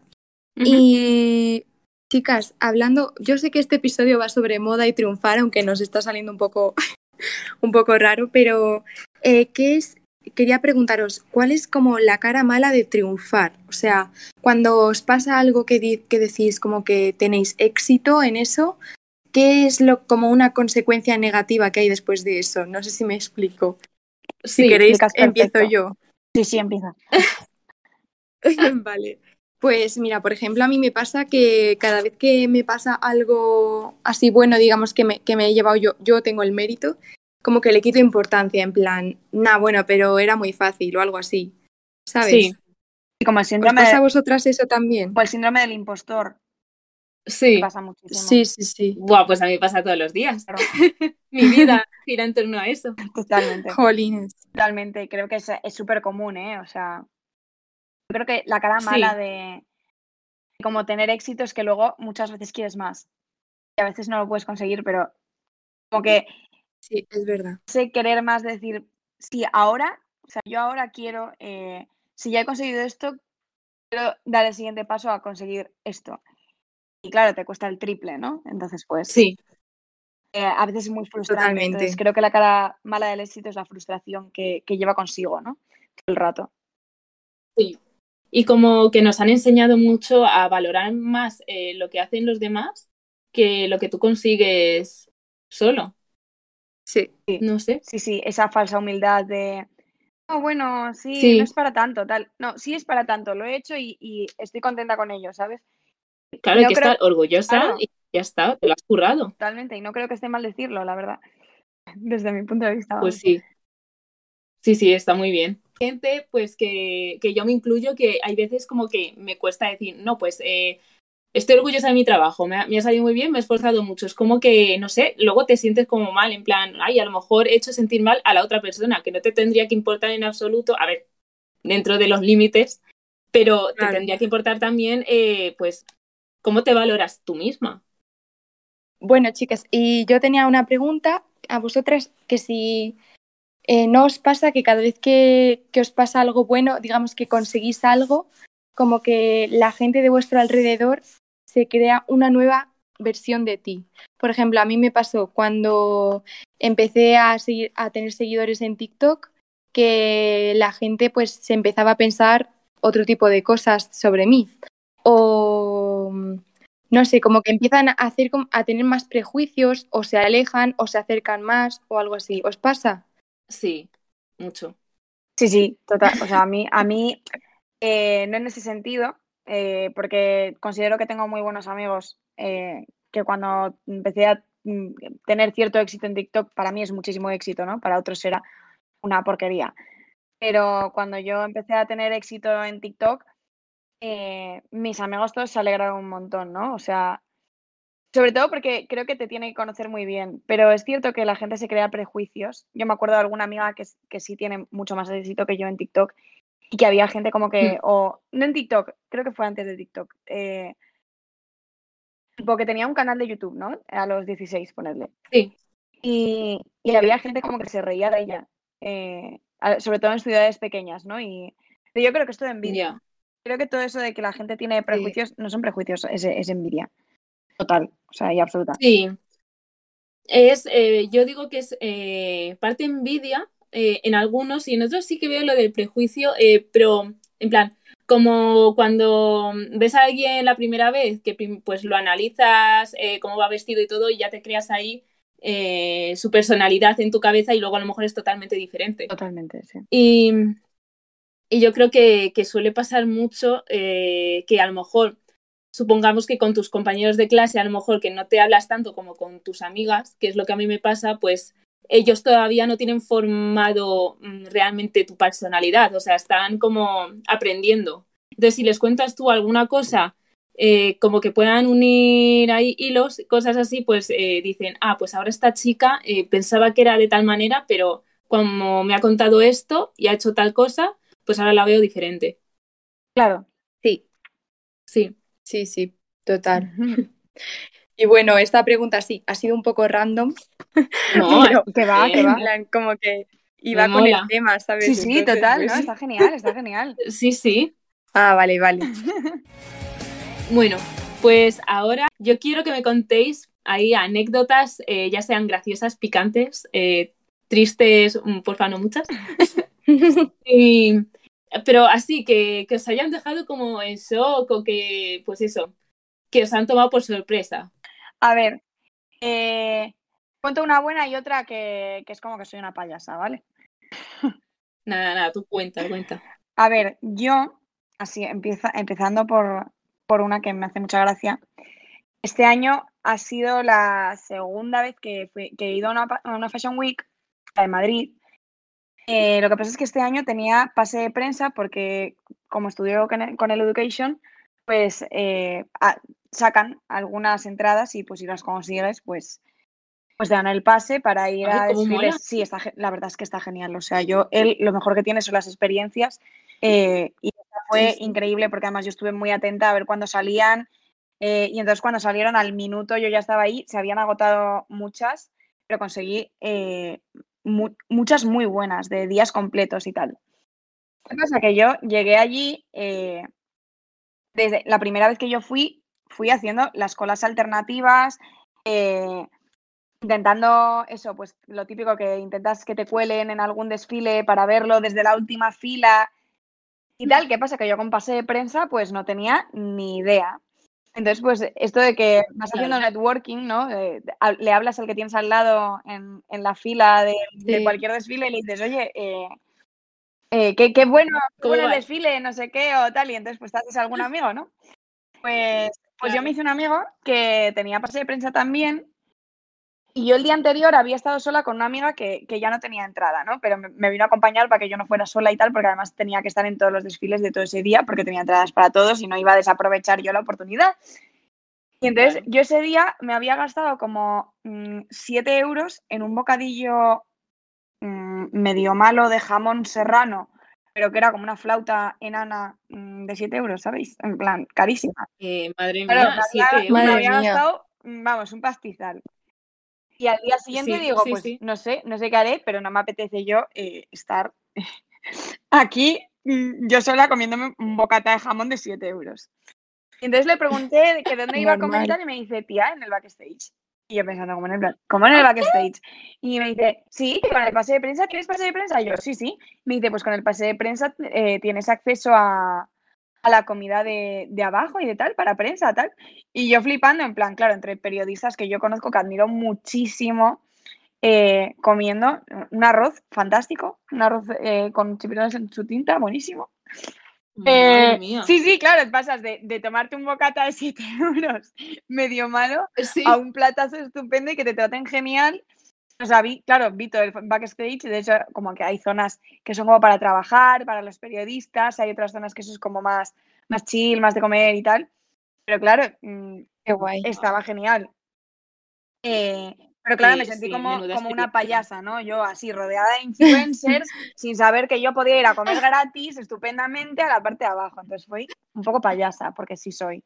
Speaker 3: Y chicas, hablando, yo sé que este episodio va sobre moda y triunfar, aunque nos está saliendo un poco, (laughs) un poco raro, pero eh, ¿qué es? Quería preguntaros, ¿cuál es como la cara mala de triunfar? O sea, cuando os pasa algo que, decís como que tenéis éxito en eso, ¿qué es lo como una consecuencia negativa que hay después de eso? No sé si me explico. Si queréis, empiezo yo.
Speaker 4: Sí, sí, empieza. (laughs)
Speaker 3: Vale. Pues mira, por ejemplo, a mí me pasa que cada vez que me pasa algo así bueno, digamos que me, que me he llevado yo, yo tengo el mérito, como que le quito importancia, en plan, nah, bueno, pero era muy fácil o algo así, ¿sabes?
Speaker 2: Sí.
Speaker 4: Y como el
Speaker 3: ¿Os
Speaker 4: síndrome,
Speaker 3: pasa a vosotras eso también?
Speaker 4: como el síndrome del impostor,
Speaker 2: Sí.
Speaker 4: que pasa muchísimo.
Speaker 3: Sí, sí, sí.
Speaker 2: Buah, pues a mí me pasa todos los días. (laughs) Mi vida gira en torno a eso.
Speaker 4: totalmente.
Speaker 3: Jolines.
Speaker 4: Totalmente, creo que es es súper común, ¿eh? O sea, yo creo que la cara mala de de como tener éxito es que luego muchas veces quieres más. Y a veces no lo puedes conseguir, pero como que
Speaker 3: Sí, es verdad.
Speaker 4: ese querer más de decir, sí, ahora, o sea, yo ahora quiero, eh, si ya he conseguido esto, quiero dar el siguiente paso a conseguir esto. Y claro, te cuesta el triple, ¿no? Entonces, pues,
Speaker 2: Sí,
Speaker 4: eh, a veces es muy frustrante.
Speaker 3: Totalmente.
Speaker 4: Entonces, creo que la cara mala del éxito es la frustración que, que lleva consigo, ¿no? Todo el rato.
Speaker 2: sí. Y como que nos han enseñado mucho a valorar más eh, lo que hacen los demás que lo que tú consigues solo.
Speaker 3: Sí,
Speaker 2: No sé.
Speaker 4: Sí, sí, esa falsa humildad de, oh, bueno, sí,
Speaker 2: Sí.
Speaker 4: no es para tanto, tal. No, sí es para tanto, lo he hecho y, y estoy contenta con ello, ¿sabes?
Speaker 2: Claro, hay que
Speaker 4: creo-
Speaker 2: estar orgullosa
Speaker 4: claro.
Speaker 2: y ya está, te lo has currado.
Speaker 4: Totalmente, y no creo que esté mal decirlo, la verdad. (laughs) Desde mi punto de vista.
Speaker 2: Pues sí. Sí, sí, está muy bien. Gente, pues que, que yo me incluyo, que hay veces como que me cuesta decir, no, pues eh, estoy orgullosa de mi trabajo, me ha, me ha salido muy bien, me he esforzado mucho. Es como que, no sé, luego te sientes como mal, en plan, ay, a lo mejor he hecho sentir mal a la otra persona, que no te tendría que importar en absoluto, a ver, dentro de los límites, pero
Speaker 3: Claro.
Speaker 2: te tendría que importar también, eh, pues, cómo te valoras tú misma.
Speaker 3: Bueno, chicas, y yo tenía una pregunta a vosotras, que si eh, no os pasa que cada vez que, que os pasa algo bueno, digamos que conseguís algo, como que la gente de vuestro alrededor se crea una nueva versión de ti. Por ejemplo, a mí me pasó cuando empecé a, seguir, a tener seguidores en TikTok, que la gente pues se empezaba a pensar otro tipo de cosas sobre mí. O no sé, como que empiezan a hacer a tener más prejuicios o se alejan o se acercan más o algo así. ¿Os pasa?
Speaker 2: Sí, mucho.
Speaker 4: Sí, sí, total. O sea, a mí, a mí eh, no en ese sentido, eh, porque considero que tengo muy buenos amigos eh, que cuando empecé a mm, tener cierto éxito en TikTok, para mí es muchísimo éxito, ¿no? Para otros era una porquería. Pero cuando yo empecé a tener éxito en TikTok, mis amigos todos se alegraron un montón, ¿no? O sea, sobre todo porque creo que te tiene que conocer muy bien, pero es cierto que la gente se crea prejuicios. Yo me acuerdo de alguna amiga que, que sí tiene mucho más éxito que yo en TikTok y que había gente como que, o no en TikTok, creo que fue antes de TikTok, eh, tipo que tenía un canal de YouTube, ¿no? A los 16, ponerle.
Speaker 2: Sí,
Speaker 4: Y, y había gente como que se reía de ella, eh, sobre todo en ciudades pequeñas, ¿no? Y pero yo creo que esto de envidia. Creo que todo eso de que la gente tiene prejuicios, no son prejuicios, es, es envidia. Total, o sea, y absoluta.
Speaker 2: Sí. Es, eh, yo digo que es eh, parte envidia eh, en algunos y en otros sí que veo lo del prejuicio, eh, pero en plan, como cuando ves a alguien la primera vez, que pues lo analizas, cómo va vestido y todo, y ya te creas ahí eh, su personalidad en tu cabeza y luego a lo mejor es totalmente diferente.
Speaker 4: Totalmente, sí.
Speaker 2: Y, y yo creo que, que suele pasar mucho eh, que a lo mejor, supongamos que con tus compañeros de clase, a lo mejor que no te hablas tanto como con tus amigas, que es lo que a mí me pasa, pues ellos todavía no tienen formado mm, realmente tu personalidad, o sea, están como aprendiendo. Entonces, si les cuentas tú alguna cosa, eh, como que puedan unir ahí hilos, cosas así, pues eh, dicen, ah, pues ahora esta chica eh, pensaba que era de tal manera, pero como me ha contado esto y ha hecho tal cosa, pues ahora la veo diferente.
Speaker 4: Claro.
Speaker 3: Sí,
Speaker 2: Sí.
Speaker 3: Sí, sí, total. (laughs) Y bueno, esta pregunta sí, ha sido un poco random, (laughs)
Speaker 2: No,
Speaker 3: pero
Speaker 4: que va, que va.
Speaker 3: plan, como que iba con el tema, ¿sabes?
Speaker 4: Sí, sí,
Speaker 3: Entonces,
Speaker 4: total,
Speaker 3: pues-
Speaker 4: ¿no? Está genial, está genial. (laughs)
Speaker 2: Sí, sí.
Speaker 3: Ah, vale, vale.
Speaker 2: Bueno, pues ahora yo quiero que me contéis ahí anécdotas, eh, ya sean graciosas, picantes, eh, tristes, mm, porfa, no muchas. Y- pero así, que, que os hayan dejado como en shock o que, pues eso, que os han tomado por sorpresa.
Speaker 4: A ver, eh, cuento una buena y otra que, que es como que soy una payasa, ¿vale? (laughs)
Speaker 2: Nada, nada, tú cuenta, cuenta.
Speaker 4: A ver, yo, así, empieza, empezando por, por una que me hace mucha gracia. Este año ha sido la segunda vez que, fui- que he ido a una, pa- a una Fashion Week, la de Madrid. Eh, lo que pasa es que este año tenía pase de prensa porque, como estudio con el, con el Education, pues eh, a- sacan algunas entradas y pues si las consigues, pues, pues te dan el pase para ir
Speaker 2: Ay,
Speaker 4: a desfiles. Sí, está, la verdad es que está genial. O sea, yo, él lo mejor que tiene son las experiencias eh, y fue
Speaker 2: Sí, sí.
Speaker 4: increíble porque además yo estuve muy atenta a ver cuándo salían y entonces cuando salieron al minuto yo ya estaba ahí, se habían agotado muchas, pero conseguí eh, mu- muchas muy buenas, de días completos y tal. ¿Qué pasa? Que yo llegué allí, eh, desde la primera vez que yo fui, fui haciendo las colas alternativas, eh, intentando eso, pues lo típico que intentas que te cuelen en algún desfile para verlo desde la última fila y tal. ¿Qué pasa? Que yo con pase de prensa pues no tenía ni idea. Entonces, pues esto de que vas haciendo networking, ¿no? Eh, le hablas al que tienes al lado en, en la fila de, de cualquier desfile y le dices, oye, eh, eh, qué, qué bueno, qué
Speaker 2: ¿Cómo
Speaker 4: bueno el desfile, no sé qué, o tal, y entonces pues te haces algún (laughs) amigo, ¿no? Pues, pues yo me hice un amigo que tenía pase de prensa también, y yo el día anterior había estado sola con una amiga que, que ya no tenía entrada, ¿no? Pero me, me vino a acompañar para que yo no fuera sola y tal, porque además tenía que estar en todos los desfiles de todo ese día, porque tenía entradas para todos y no iba a desaprovechar yo la oportunidad. Y entonces
Speaker 2: Claro.
Speaker 4: yo ese día me había gastado como 7 euros en un bocadillo mm, medio malo de jamón serrano, pero que era como una flauta enana mm, de 7 euros, ¿sabéis? En plan, carísima.
Speaker 2: Eh, madre mía,
Speaker 4: me
Speaker 2: siete
Speaker 4: había, me había
Speaker 3: mía.
Speaker 4: gastado, mm, vamos, un pastizal. Y al día siguiente
Speaker 2: Sí,
Speaker 4: digo,
Speaker 2: sí,
Speaker 4: pues
Speaker 2: sí.
Speaker 4: no sé, no sé qué haré, pero no me apetece yo eh, estar (laughs) aquí mm, yo sola comiéndome un bocata de jamón de 7 euros. Y entonces le pregunté que dónde iba a comer y me dice, tía, en el backstage. Y yo pensando, como en el plan, ¿cómo en el backstage? Y me dice, sí, con el pase de prensa, ¿tienes pase de prensa? Y yo, sí, sí. Me dice, pues con el pase de prensa eh, tienes acceso a, a la comida de, de abajo y de tal, para prensa, tal. Y yo flipando, en plan, claro, entre periodistas que yo conozco, que admiro muchísimo, eh, comiendo un arroz fantástico, un arroz eh, con chipirones en su tinta, buenísimo. Eh, sí, sí, claro, pasas de, de tomarte un bocata de 7 (laughs) euros medio malo
Speaker 2: Sí.
Speaker 4: a un platazo estupendo y que te traten genial. O sea, vi, claro, vi todo el backstage, de hecho, como que hay zonas que son como para trabajar, para los periodistas, hay otras zonas que eso es como más, más chill, más de comer y tal. Pero claro, mm,
Speaker 3: Qué guay.
Speaker 4: estaba genial. Eh, pero claro,
Speaker 2: Sí,
Speaker 4: me sentí
Speaker 2: sí,
Speaker 4: como, como una payasa, ¿no? Yo así rodeada de influencers, (laughs) sin saber que yo podía ir a comer gratis estupendamente a la parte de abajo. Entonces fui un poco payasa, porque sí soy.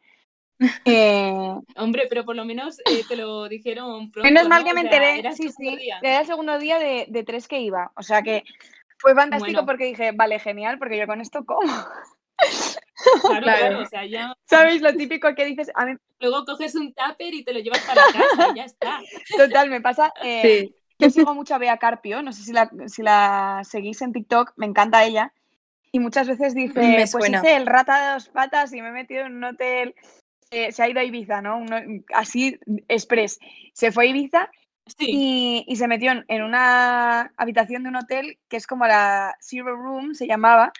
Speaker 4: Eh,
Speaker 2: Hombre, pero por lo menos eh, te lo dijeron pronto,
Speaker 4: menos mal
Speaker 2: ¿no?
Speaker 4: que
Speaker 2: O
Speaker 4: me
Speaker 2: sea,
Speaker 4: enteré,
Speaker 2: era el
Speaker 4: sí,
Speaker 2: segundo
Speaker 4: sí,
Speaker 2: día.
Speaker 4: era el segundo día de, de tres que iba. O sea que fue fantástico
Speaker 2: Bueno.
Speaker 4: porque dije, vale, genial, porque yo con esto como.
Speaker 2: Claro,
Speaker 3: Claro.
Speaker 2: claro, o sea, ya
Speaker 4: ¿Sabéis lo típico que dices? A mí,
Speaker 2: luego coges un tupper y te lo llevas para casa y ya está.
Speaker 4: total, me pasa. eh,
Speaker 3: Sí.
Speaker 4: Yo sigo mucho a Bea Carpio, no sé si la, si la seguís en TikTok, me encanta ella. Y muchas veces dice,
Speaker 3: Me
Speaker 4: pues hice el rata de dos patas y me he metido en un hotel. Eh, se ha ido a Ibiza, ¿no? Uno- así, express. Se fue a Ibiza
Speaker 2: Sí,
Speaker 4: y, y se metió en, una habitación de un hotel que es como la Zero Room, se llamaba,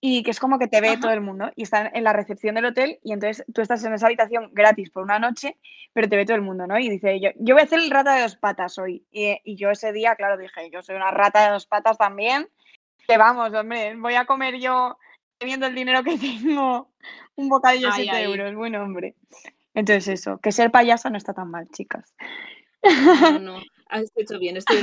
Speaker 4: y que es como que te ve
Speaker 2: Ajá.
Speaker 4: todo el mundo. Y está en la recepción del hotel y entonces tú estás en esa habitación gratis por una noche, pero te ve todo el mundo, ¿no? Y dice, yo, yo voy a hacer el rata de dos patas hoy. Y, y yo ese día, claro, dije, yo soy una rata de dos patas también. Que vamos, hombre, voy a comer yo teniendo el dinero que (laughs) tengo un bocadillo de
Speaker 2: Ay,
Speaker 4: 7
Speaker 2: ay.
Speaker 4: euros. Bueno, hombre. Entonces eso, que ser payasa no está tan mal, chicas.
Speaker 2: no, no, has hecho bien, estoy.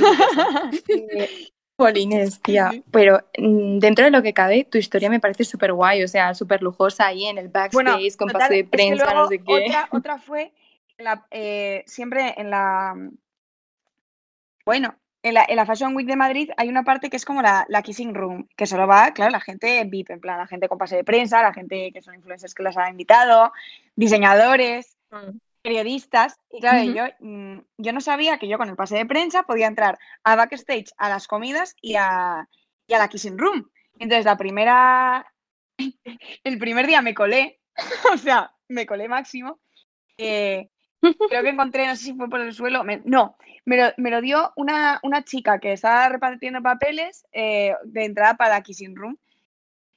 Speaker 3: Polines, (laughs) tía.
Speaker 4: Sí.
Speaker 3: Pero mm, dentro de lo que cabe, tu historia me parece súper guay, o sea, súper lujosa ahí en el backstage,
Speaker 4: Bueno,
Speaker 3: con
Speaker 4: total,
Speaker 3: pase de
Speaker 4: es que
Speaker 3: prensa, no sé qué.
Speaker 4: Otra, otra fue la, eh, siempre en la. Bueno, en la, en la Fashion Week de Madrid hay una parte que es como la, la kissing room, que solo va, claro, la gente VIP, en plan, la gente con pase de prensa, la gente que son influencers que las han invitado, diseñadores,
Speaker 3: Mm.
Speaker 4: periodistas. Y claro, yo, mm, yo no sabía que yo con el pase de prensa podía entrar a backstage, a las comidas y a, y a la kissing room. Entonces, la primera. (laughs) El primer día me colé, (laughs) o sea, me colé máximo. eh, creo que encontré, no sé si fue por el suelo, me- no, me lo, me lo dio una, una chica que estaba repartiendo papeles eh, de entrada para Kissing Room.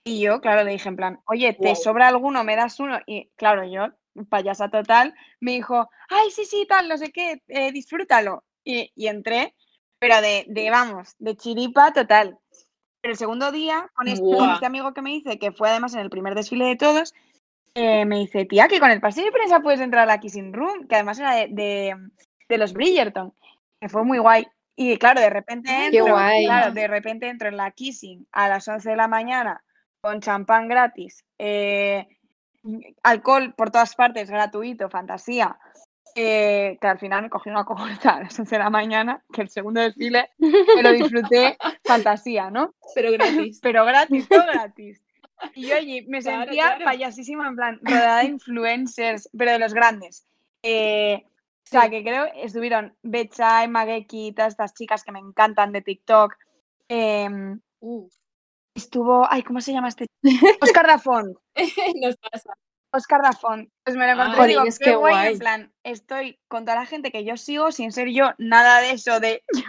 Speaker 4: Y yo, claro, le dije en plan, oye, ¿te sobra alguno? ¿Me das uno? Y claro, yo, payasa total, me dijo, ay, sí, sí, tal, no sé qué, eh, disfrútalo. Y, y entré, pero de, de, vamos, de chiripa total. Pero el segundo día, con este, con este amigo que me dice, que fue además en el primer desfile de todos, eh, me dice, tía, que con el pase de prensa puedes entrar a la Kissing Room, que además era de, de, de los Bridgerton, que fue muy guay. Y claro, de repente
Speaker 3: qué
Speaker 4: entro, claro, de repente entro en la Kissing a las 11 de la mañana con champán gratis, eh, alcohol por todas partes gratuito, fantasía. eh, que al final me cogí una cohorta a las 11 de la mañana, que el segundo desfile me lo disfruté, (laughs) fantasía, ¿no?
Speaker 2: Pero gratis. (laughs)
Speaker 4: pero gratis, todo gratis. Y yo allí me
Speaker 2: Claro,
Speaker 4: sentía
Speaker 2: claro.
Speaker 4: payasísima, en plan, rodeada de influencers, pero de los grandes. Eh, o sea, que creo estuvieron Becha, Mageki, todas estas chicas que me encantan de TikTok. Em,
Speaker 2: Uh,
Speaker 4: estuvo, ay, ¿cómo se llama este? (laughs) Oscar Dafón. (laughs)
Speaker 2: nos pasa.
Speaker 4: Oscar Dafón. Pues me lo encontré
Speaker 2: Ah,
Speaker 4: y digo, qué guay,
Speaker 3: guay.
Speaker 4: en plan, estoy con toda la gente que yo sigo sin ser yo nada de eso de (laughs) yo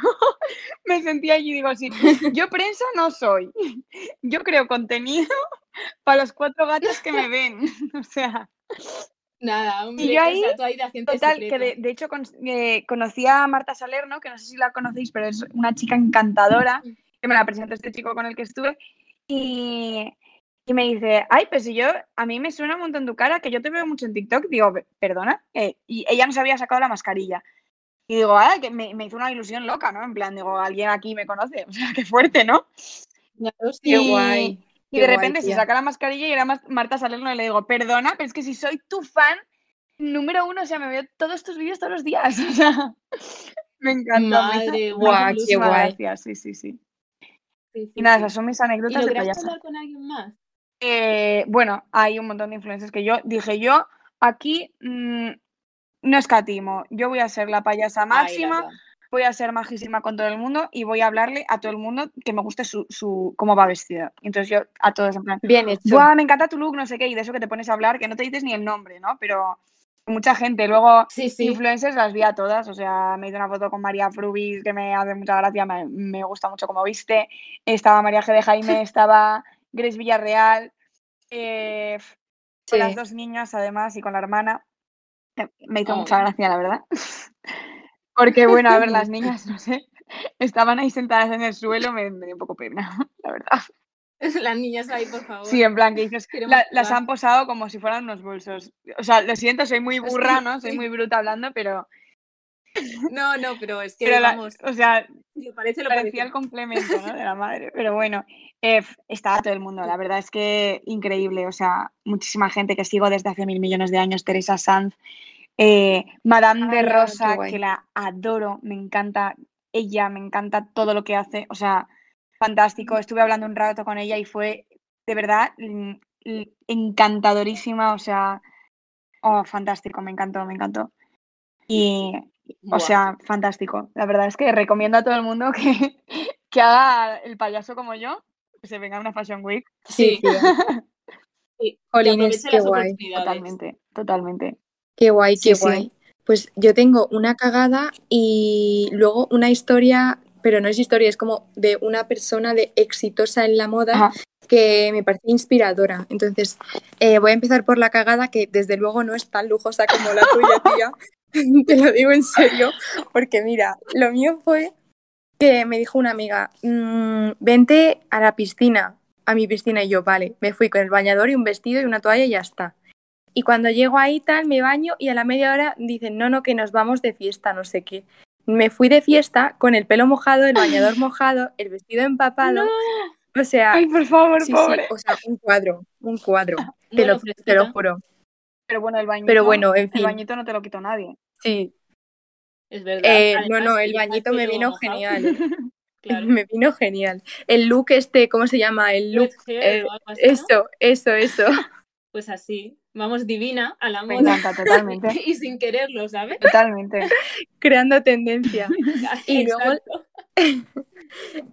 Speaker 4: me sentía allí y digo, sí, yo (laughs) prensa no soy. Yo creo contenido para los cuatro gatos que me ven. (laughs) O sea,
Speaker 2: Nada, hombre,
Speaker 4: yo ahí,
Speaker 2: o sea, ahí de
Speaker 4: total, que de hecho con- eh, conocí a Marta Salerno, que no sé si la conocéis, pero es una chica encantadora, que me la presentó este chico con el que estuve, y, y me dice, ay, pues si yo, a mí me suena un montón tu cara, que yo te veo mucho en TikTok, digo, "Pe- perdona, Eh, y ella no se había sacado la mascarilla. Y digo, ah, que me, me hizo una ilusión loca, ¿no? En plan, digo, alguien aquí me conoce, (laughs) o sea, qué fuerte, ¿no?
Speaker 2: Sí.
Speaker 3: Qué
Speaker 4: Y-
Speaker 3: guay.
Speaker 4: Y
Speaker 3: qué
Speaker 4: de
Speaker 3: guay,
Speaker 4: repente se
Speaker 3: tía.
Speaker 4: saca la mascarilla y era Marta Salerno y le digo, perdona, pero es que si soy tu fan número uno, o sea, me veo todos tus vídeos todos los días. (laughs) O sea, me encanta. me
Speaker 2: Madre,
Speaker 4: me
Speaker 3: guau, qué guay.
Speaker 4: Sí, sí, sí.
Speaker 2: Sí, sí,
Speaker 4: Y nada, esas son mis
Speaker 2: ¿Y
Speaker 4: anécdotas de
Speaker 2: lograste
Speaker 4: payasa.
Speaker 2: hablar con alguien más?
Speaker 4: Eh, bueno, hay un montón de influencers que yo dije, yo aquí mm, no escatimo. Yo voy a ser la payasa
Speaker 2: Ay,
Speaker 4: máxima. voy a ser majísima con todo el mundo y voy a hablarle a todo el mundo que me guste su, su cómo va vestida. Entonces yo a todos en plan,
Speaker 3: Bien hecho.
Speaker 4: Buah, me encanta tu look, no sé qué, y de eso que te pones a hablar, que no te dices ni el nombre, ¿no? Pero mucha gente, luego
Speaker 2: Sí, sí.
Speaker 4: influencers las vi a todas, o sea, me hice una foto con María Frubis, que me hace mucha gracia, me, me gusta mucho como viste, estaba María G. de Jaime, (laughs) estaba Grace Villarreal, eh, con las dos niñas además y con la hermana, Eh, me hizo
Speaker 2: Oh.
Speaker 4: mucha gracia, la verdad. (laughs) Porque, bueno, a ver, las (laughs) niñas, no sé, estaban ahí sentadas en el suelo, me, me dio un poco pena, (laughs) la verdad.
Speaker 2: Las niñas ahí, por favor.
Speaker 4: Sí, en plan, que dices, la- las han posado como si fueran unos bolsos. O sea, lo siento, soy muy burra, ¿no? Soy muy bruta hablando, pero,
Speaker 2: No, no, pero es que,
Speaker 4: pero la-
Speaker 2: vamos,
Speaker 4: o sea,
Speaker 2: lo parece, lo
Speaker 4: parecía el
Speaker 2: parece.
Speaker 4: complemento, ¿no? De la madre. Pero bueno, eh, estaba todo el mundo, la verdad es que increíble. O sea, muchísima gente que sigo desde hace mil millones de años, Teresa Sanz, eh, Madame de Rosa, que la adoro, me encanta ella, me encanta todo lo que hace, o sea, fantástico. Estuve hablando un rato con ella y fue de verdad encantadorísima, o sea, oh, fantástico, me encantó, me encantó. Y, o sea, fantástico. La verdad es que recomiendo a todo el mundo que, (laughs) que haga el payaso como yo, que se venga a una Fashion Week.
Speaker 2: Sí, sí, (laughs) (laughs)
Speaker 3: Jolines, qué guay.
Speaker 4: Totalmente, totalmente.
Speaker 3: Qué guay, qué
Speaker 4: sí.
Speaker 3: guay. Pues yo tengo una cagada y luego una historia, pero no es historia, es como de una persona de exitosa en la moda
Speaker 4: Ajá.
Speaker 3: que me parece inspiradora. Entonces, eh, voy a empezar por la cagada, que desde luego no es tan lujosa como la tuya, tía. (laughs) Te lo digo en serio, porque mira, lo mío fue que me dijo una amiga, "Mm, vente a la piscina, a mi piscina, y yo, vale, me fui con el bañador y un vestido y una toalla y ya está. Y cuando llego ahí tal, me baño y a la media hora dicen, no, no, que nos vamos de fiesta, no sé qué. Me fui de fiesta con el pelo mojado, el bañador mojado, el vestido empapado. O sea,
Speaker 4: Ay, por favor,
Speaker 3: sí, sí,
Speaker 4: pobre.
Speaker 3: o sea, un cuadro, un cuadro, te,
Speaker 2: Bueno,
Speaker 3: lo, te lo juro.
Speaker 4: Pero bueno, el bañito,
Speaker 3: Pero bueno, en
Speaker 4: el bañito no te lo quitó nadie.
Speaker 3: sí.
Speaker 2: Es verdad.
Speaker 3: Eh, no,
Speaker 2: Además,
Speaker 3: no, el bañito me vino
Speaker 2: mojado,
Speaker 3: genial. (laughs)
Speaker 2: Claro. (laughs)
Speaker 3: Me vino genial. El look este, ¿cómo se llama? El look. Eh, eso, eso, eso. (laughs)
Speaker 2: Pues así. Vamos divina a la
Speaker 4: Me
Speaker 2: moda.
Speaker 4: encanta, totalmente.
Speaker 2: y sin quererlo, ¿sabes?
Speaker 4: Totalmente.
Speaker 3: Creando tendencia. Y luego-.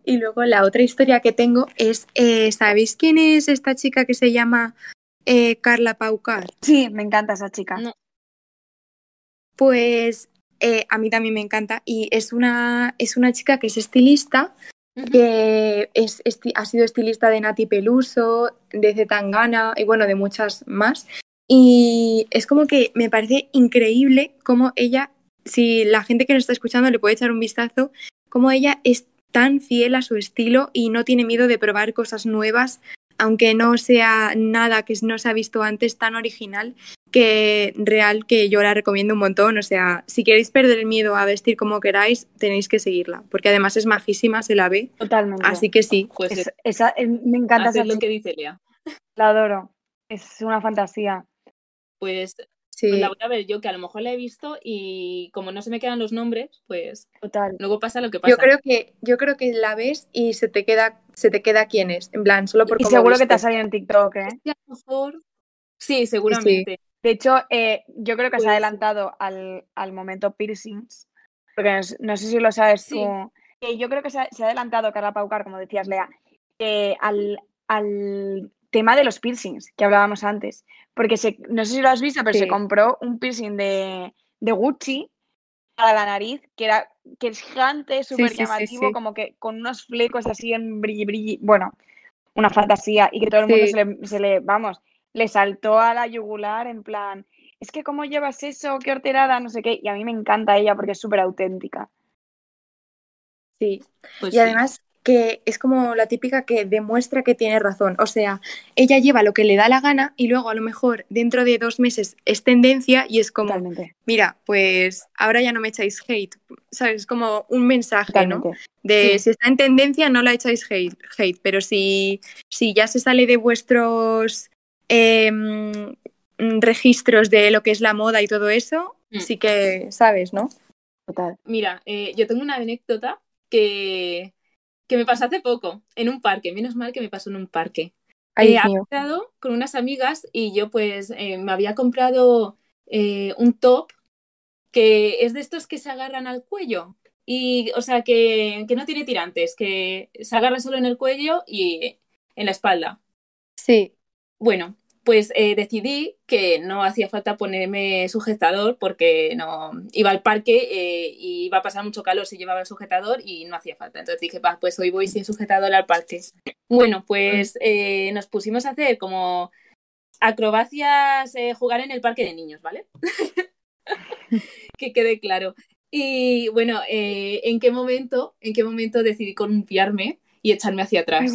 Speaker 3: Y luego la otra historia que tengo es, eh, ¿sabéis quién es esta chica que se llama eh, Carla Paucar?
Speaker 4: Sí, me encanta esa chica.
Speaker 2: No.
Speaker 3: Pues eh, a mí también me encanta y es una, es una chica que es estilista, que es, esti- ha sido estilista de Nati Peluso, de Zetangana y bueno, de muchas más. Y es como que me parece increíble cómo ella, si la gente que nos está escuchando le puede echar un vistazo, cómo ella es tan fiel a su estilo y no tiene miedo de probar cosas nuevas, aunque no sea nada que no se ha visto antes tan original, que real que yo la recomiendo un montón. O sea, si queréis perder el miedo a vestir como queráis, tenéis que seguirla, porque además es majísima, se la ve.
Speaker 4: Totalmente.
Speaker 3: Así que sí.
Speaker 2: Pues
Speaker 4: Es- esa, eh, me encanta
Speaker 2: hacer
Speaker 4: esa
Speaker 2: lo que dice Lea.
Speaker 4: la adoro. Es una fantasía.
Speaker 2: Pues
Speaker 3: sí.
Speaker 2: la voy a ver yo, que a lo mejor la he visto y como no se me quedan los nombres, pues
Speaker 4: Total.
Speaker 2: luego pasa lo que pasa.
Speaker 3: Yo creo que, yo creo que la ves y se te queda, se te queda quién es. En plan, solo por
Speaker 4: Y seguro que te ha salido en TikTok, ¿eh?
Speaker 2: Sí, a lo mejor. Sí, seguramente.
Speaker 4: De hecho, eh, yo creo que se ha
Speaker 2: Pues-
Speaker 4: adelantado al, al momento piercings, porque no, sé si lo sabes
Speaker 2: Sí.
Speaker 4: tú. yo creo que se ha, se ha adelantado Carla Paucar, como decías, Lea, eh, al, al tema de los piercings que hablábamos antes. Porque se, no sé si lo has visto, pero se compró un piercing de, de Gucci para la nariz, que era que es gigante, súper
Speaker 3: sí, sí,
Speaker 4: llamativo,
Speaker 3: sí.
Speaker 4: como que con unos flecos así en brilli brilli. Bueno, una fantasía. Y que todo el mundo
Speaker 3: Sí.
Speaker 4: se le, se le, vamos, le saltó a la yugular en plan, es que cómo llevas eso, qué horterada, no sé qué. Y a mí me encanta ella porque es súper auténtica.
Speaker 3: Sí.
Speaker 2: Pues
Speaker 3: Y
Speaker 2: sí.
Speaker 3: además que es como la típica que demuestra que tiene razón. O sea, ella lleva lo que le da la gana y luego a lo mejor dentro de dos meses es tendencia y es como,
Speaker 4: Totalmente.
Speaker 3: mira, pues ahora ya no me echáis hate. ¿Sabes? Es como un mensaje, ¿no? De
Speaker 2: Sí.
Speaker 3: si está en tendencia, no la echáis hate, hate pero si, si ya se sale de vuestros em, registros de lo que es la moda y todo eso,
Speaker 2: Mm.
Speaker 3: sí que sabes, ¿no?
Speaker 4: Total.
Speaker 2: Mira, eh, yo tengo una anécdota que, que me pasó hace poco, en un parque. Menos mal que me pasó en un parque.
Speaker 3: Ay,
Speaker 2: Eh, había quedado con unas amigas y yo pues eh, me había comprado eh, un top que es de estos que se agarran al cuello. Y, o sea, que, que no tiene tirantes, que se agarra solo en el cuello y en la espalda.
Speaker 3: Sí,
Speaker 2: Bueno, pues eh, decidí que no hacía falta ponerme sujetador porque no iba al parque eh, y iba a pasar mucho calor si llevaba el sujetador y no hacía falta. Entonces dije, va, pues hoy voy sin sujetador al parque. Bueno, pues eh, nos pusimos a hacer como acrobacias, jugar en el parque de niños, ¿vale? (laughs) que quede claro. Y bueno, ¿en qué momento, en qué momento decidí columpiarme y echarme hacia atrás?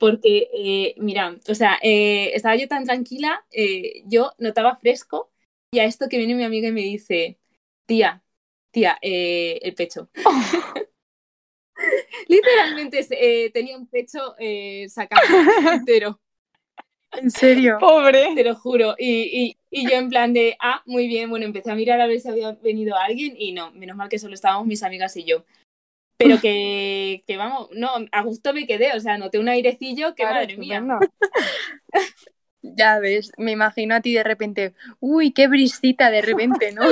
Speaker 2: Porque, eh, mira, o sea, eh, estaba yo tan tranquila, eh, yo notaba fresco y a esto que viene mi amiga y me dice, tía, tía, eh, el pecho. (laughs) Literalmente eh, tenía un pecho eh, sacado entero,
Speaker 3: en serio.
Speaker 4: Pobre.
Speaker 2: te lo juro. Y, y, y yo en plan de, ah, muy bien, bueno, empecé a mirar a ver si había venido alguien y no, menos mal que solo estábamos mis amigas y yo. Pero (laughs) que, que vamos, no, a gusto me quedé, o sea, noté un airecillo que
Speaker 4: Claro,
Speaker 2: madre mía. (laughs)
Speaker 3: Ya ves, me imagino a ti de repente, uy, qué brisita de repente, ¿no? (laughs)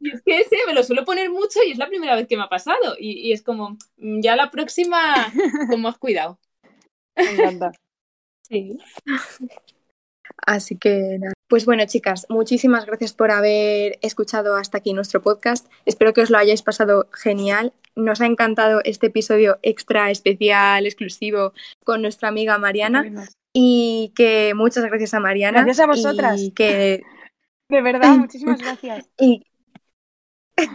Speaker 2: Y es que ese me lo suelo poner mucho y es la primera vez que me ha pasado. Y, y es como, mm, ya la próxima, con más cuidado.
Speaker 4: Me encanta.
Speaker 3: Sí. Así que nada. Pues bueno, chicas, muchísimas gracias por haber escuchado hasta aquí nuestro podcast. Espero que os lo hayáis pasado genial. Nos ha encantado este episodio extra especial, exclusivo, con nuestra amiga Mariana. Y que muchas gracias a Mariana.
Speaker 4: Gracias a vosotras.
Speaker 3: Y que, (laughs)
Speaker 4: De verdad, (laughs) muchísimas gracias.
Speaker 3: y... (laughs)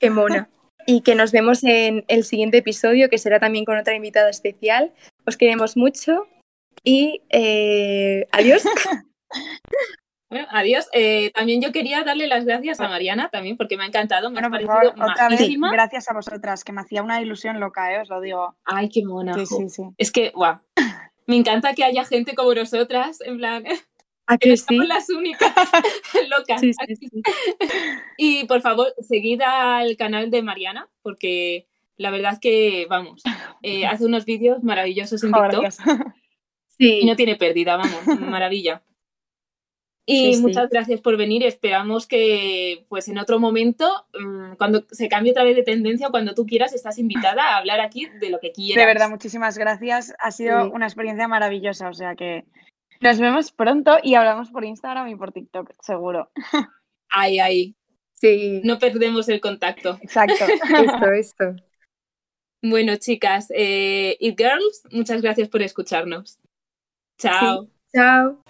Speaker 3: Qué mona. Y que nos vemos en el siguiente episodio, que será también con otra invitada especial. Os queremos mucho y eh, adiós.
Speaker 2: Bueno, adiós. Eh, también yo quería darle las gracias a Mariana también porque me ha encantado, me
Speaker 4: Bueno,
Speaker 2: ha parecido
Speaker 4: favor, otra vez,
Speaker 2: majísima.
Speaker 4: gracias a vosotras, que me hacía una ilusión loca, ¿eh? os lo digo.
Speaker 2: Ay, qué mona.
Speaker 4: Sí, sí, sí.
Speaker 2: Es que, guau. Me encanta que haya gente como nosotras, en plan,
Speaker 3: ¿A
Speaker 2: que
Speaker 3: sí?
Speaker 2: estamos las únicas (laughs) locas.
Speaker 3: Sí, sí, sí.
Speaker 2: Y por favor, seguid al canal de Mariana, porque la verdad que, vamos, eh, hace unos vídeos maravillosos en TikTok
Speaker 4: gracias.
Speaker 2: y no
Speaker 3: Sí,
Speaker 2: tiene pérdida, vamos, maravilla. Y
Speaker 3: Sí, sí.
Speaker 2: muchas gracias por venir. Esperamos que, pues, en otro momento, mm, cuando se cambie otra vez de tendencia, cuando tú quieras, estás invitada a hablar aquí de lo que quieras.
Speaker 4: De verdad, muchísimas gracias. Ha sido
Speaker 3: Sí.
Speaker 4: una experiencia maravillosa, o sea que nos vemos pronto y hablamos por Instagram y por TikTok, seguro.
Speaker 2: Ay, ay,
Speaker 3: sí.
Speaker 2: no perdemos el contacto.
Speaker 4: Exacto. (laughs)
Speaker 3: Esto, esto.
Speaker 2: Bueno, chicas, eh, It Girls, muchas gracias por escucharnos. Chao.
Speaker 3: Chao.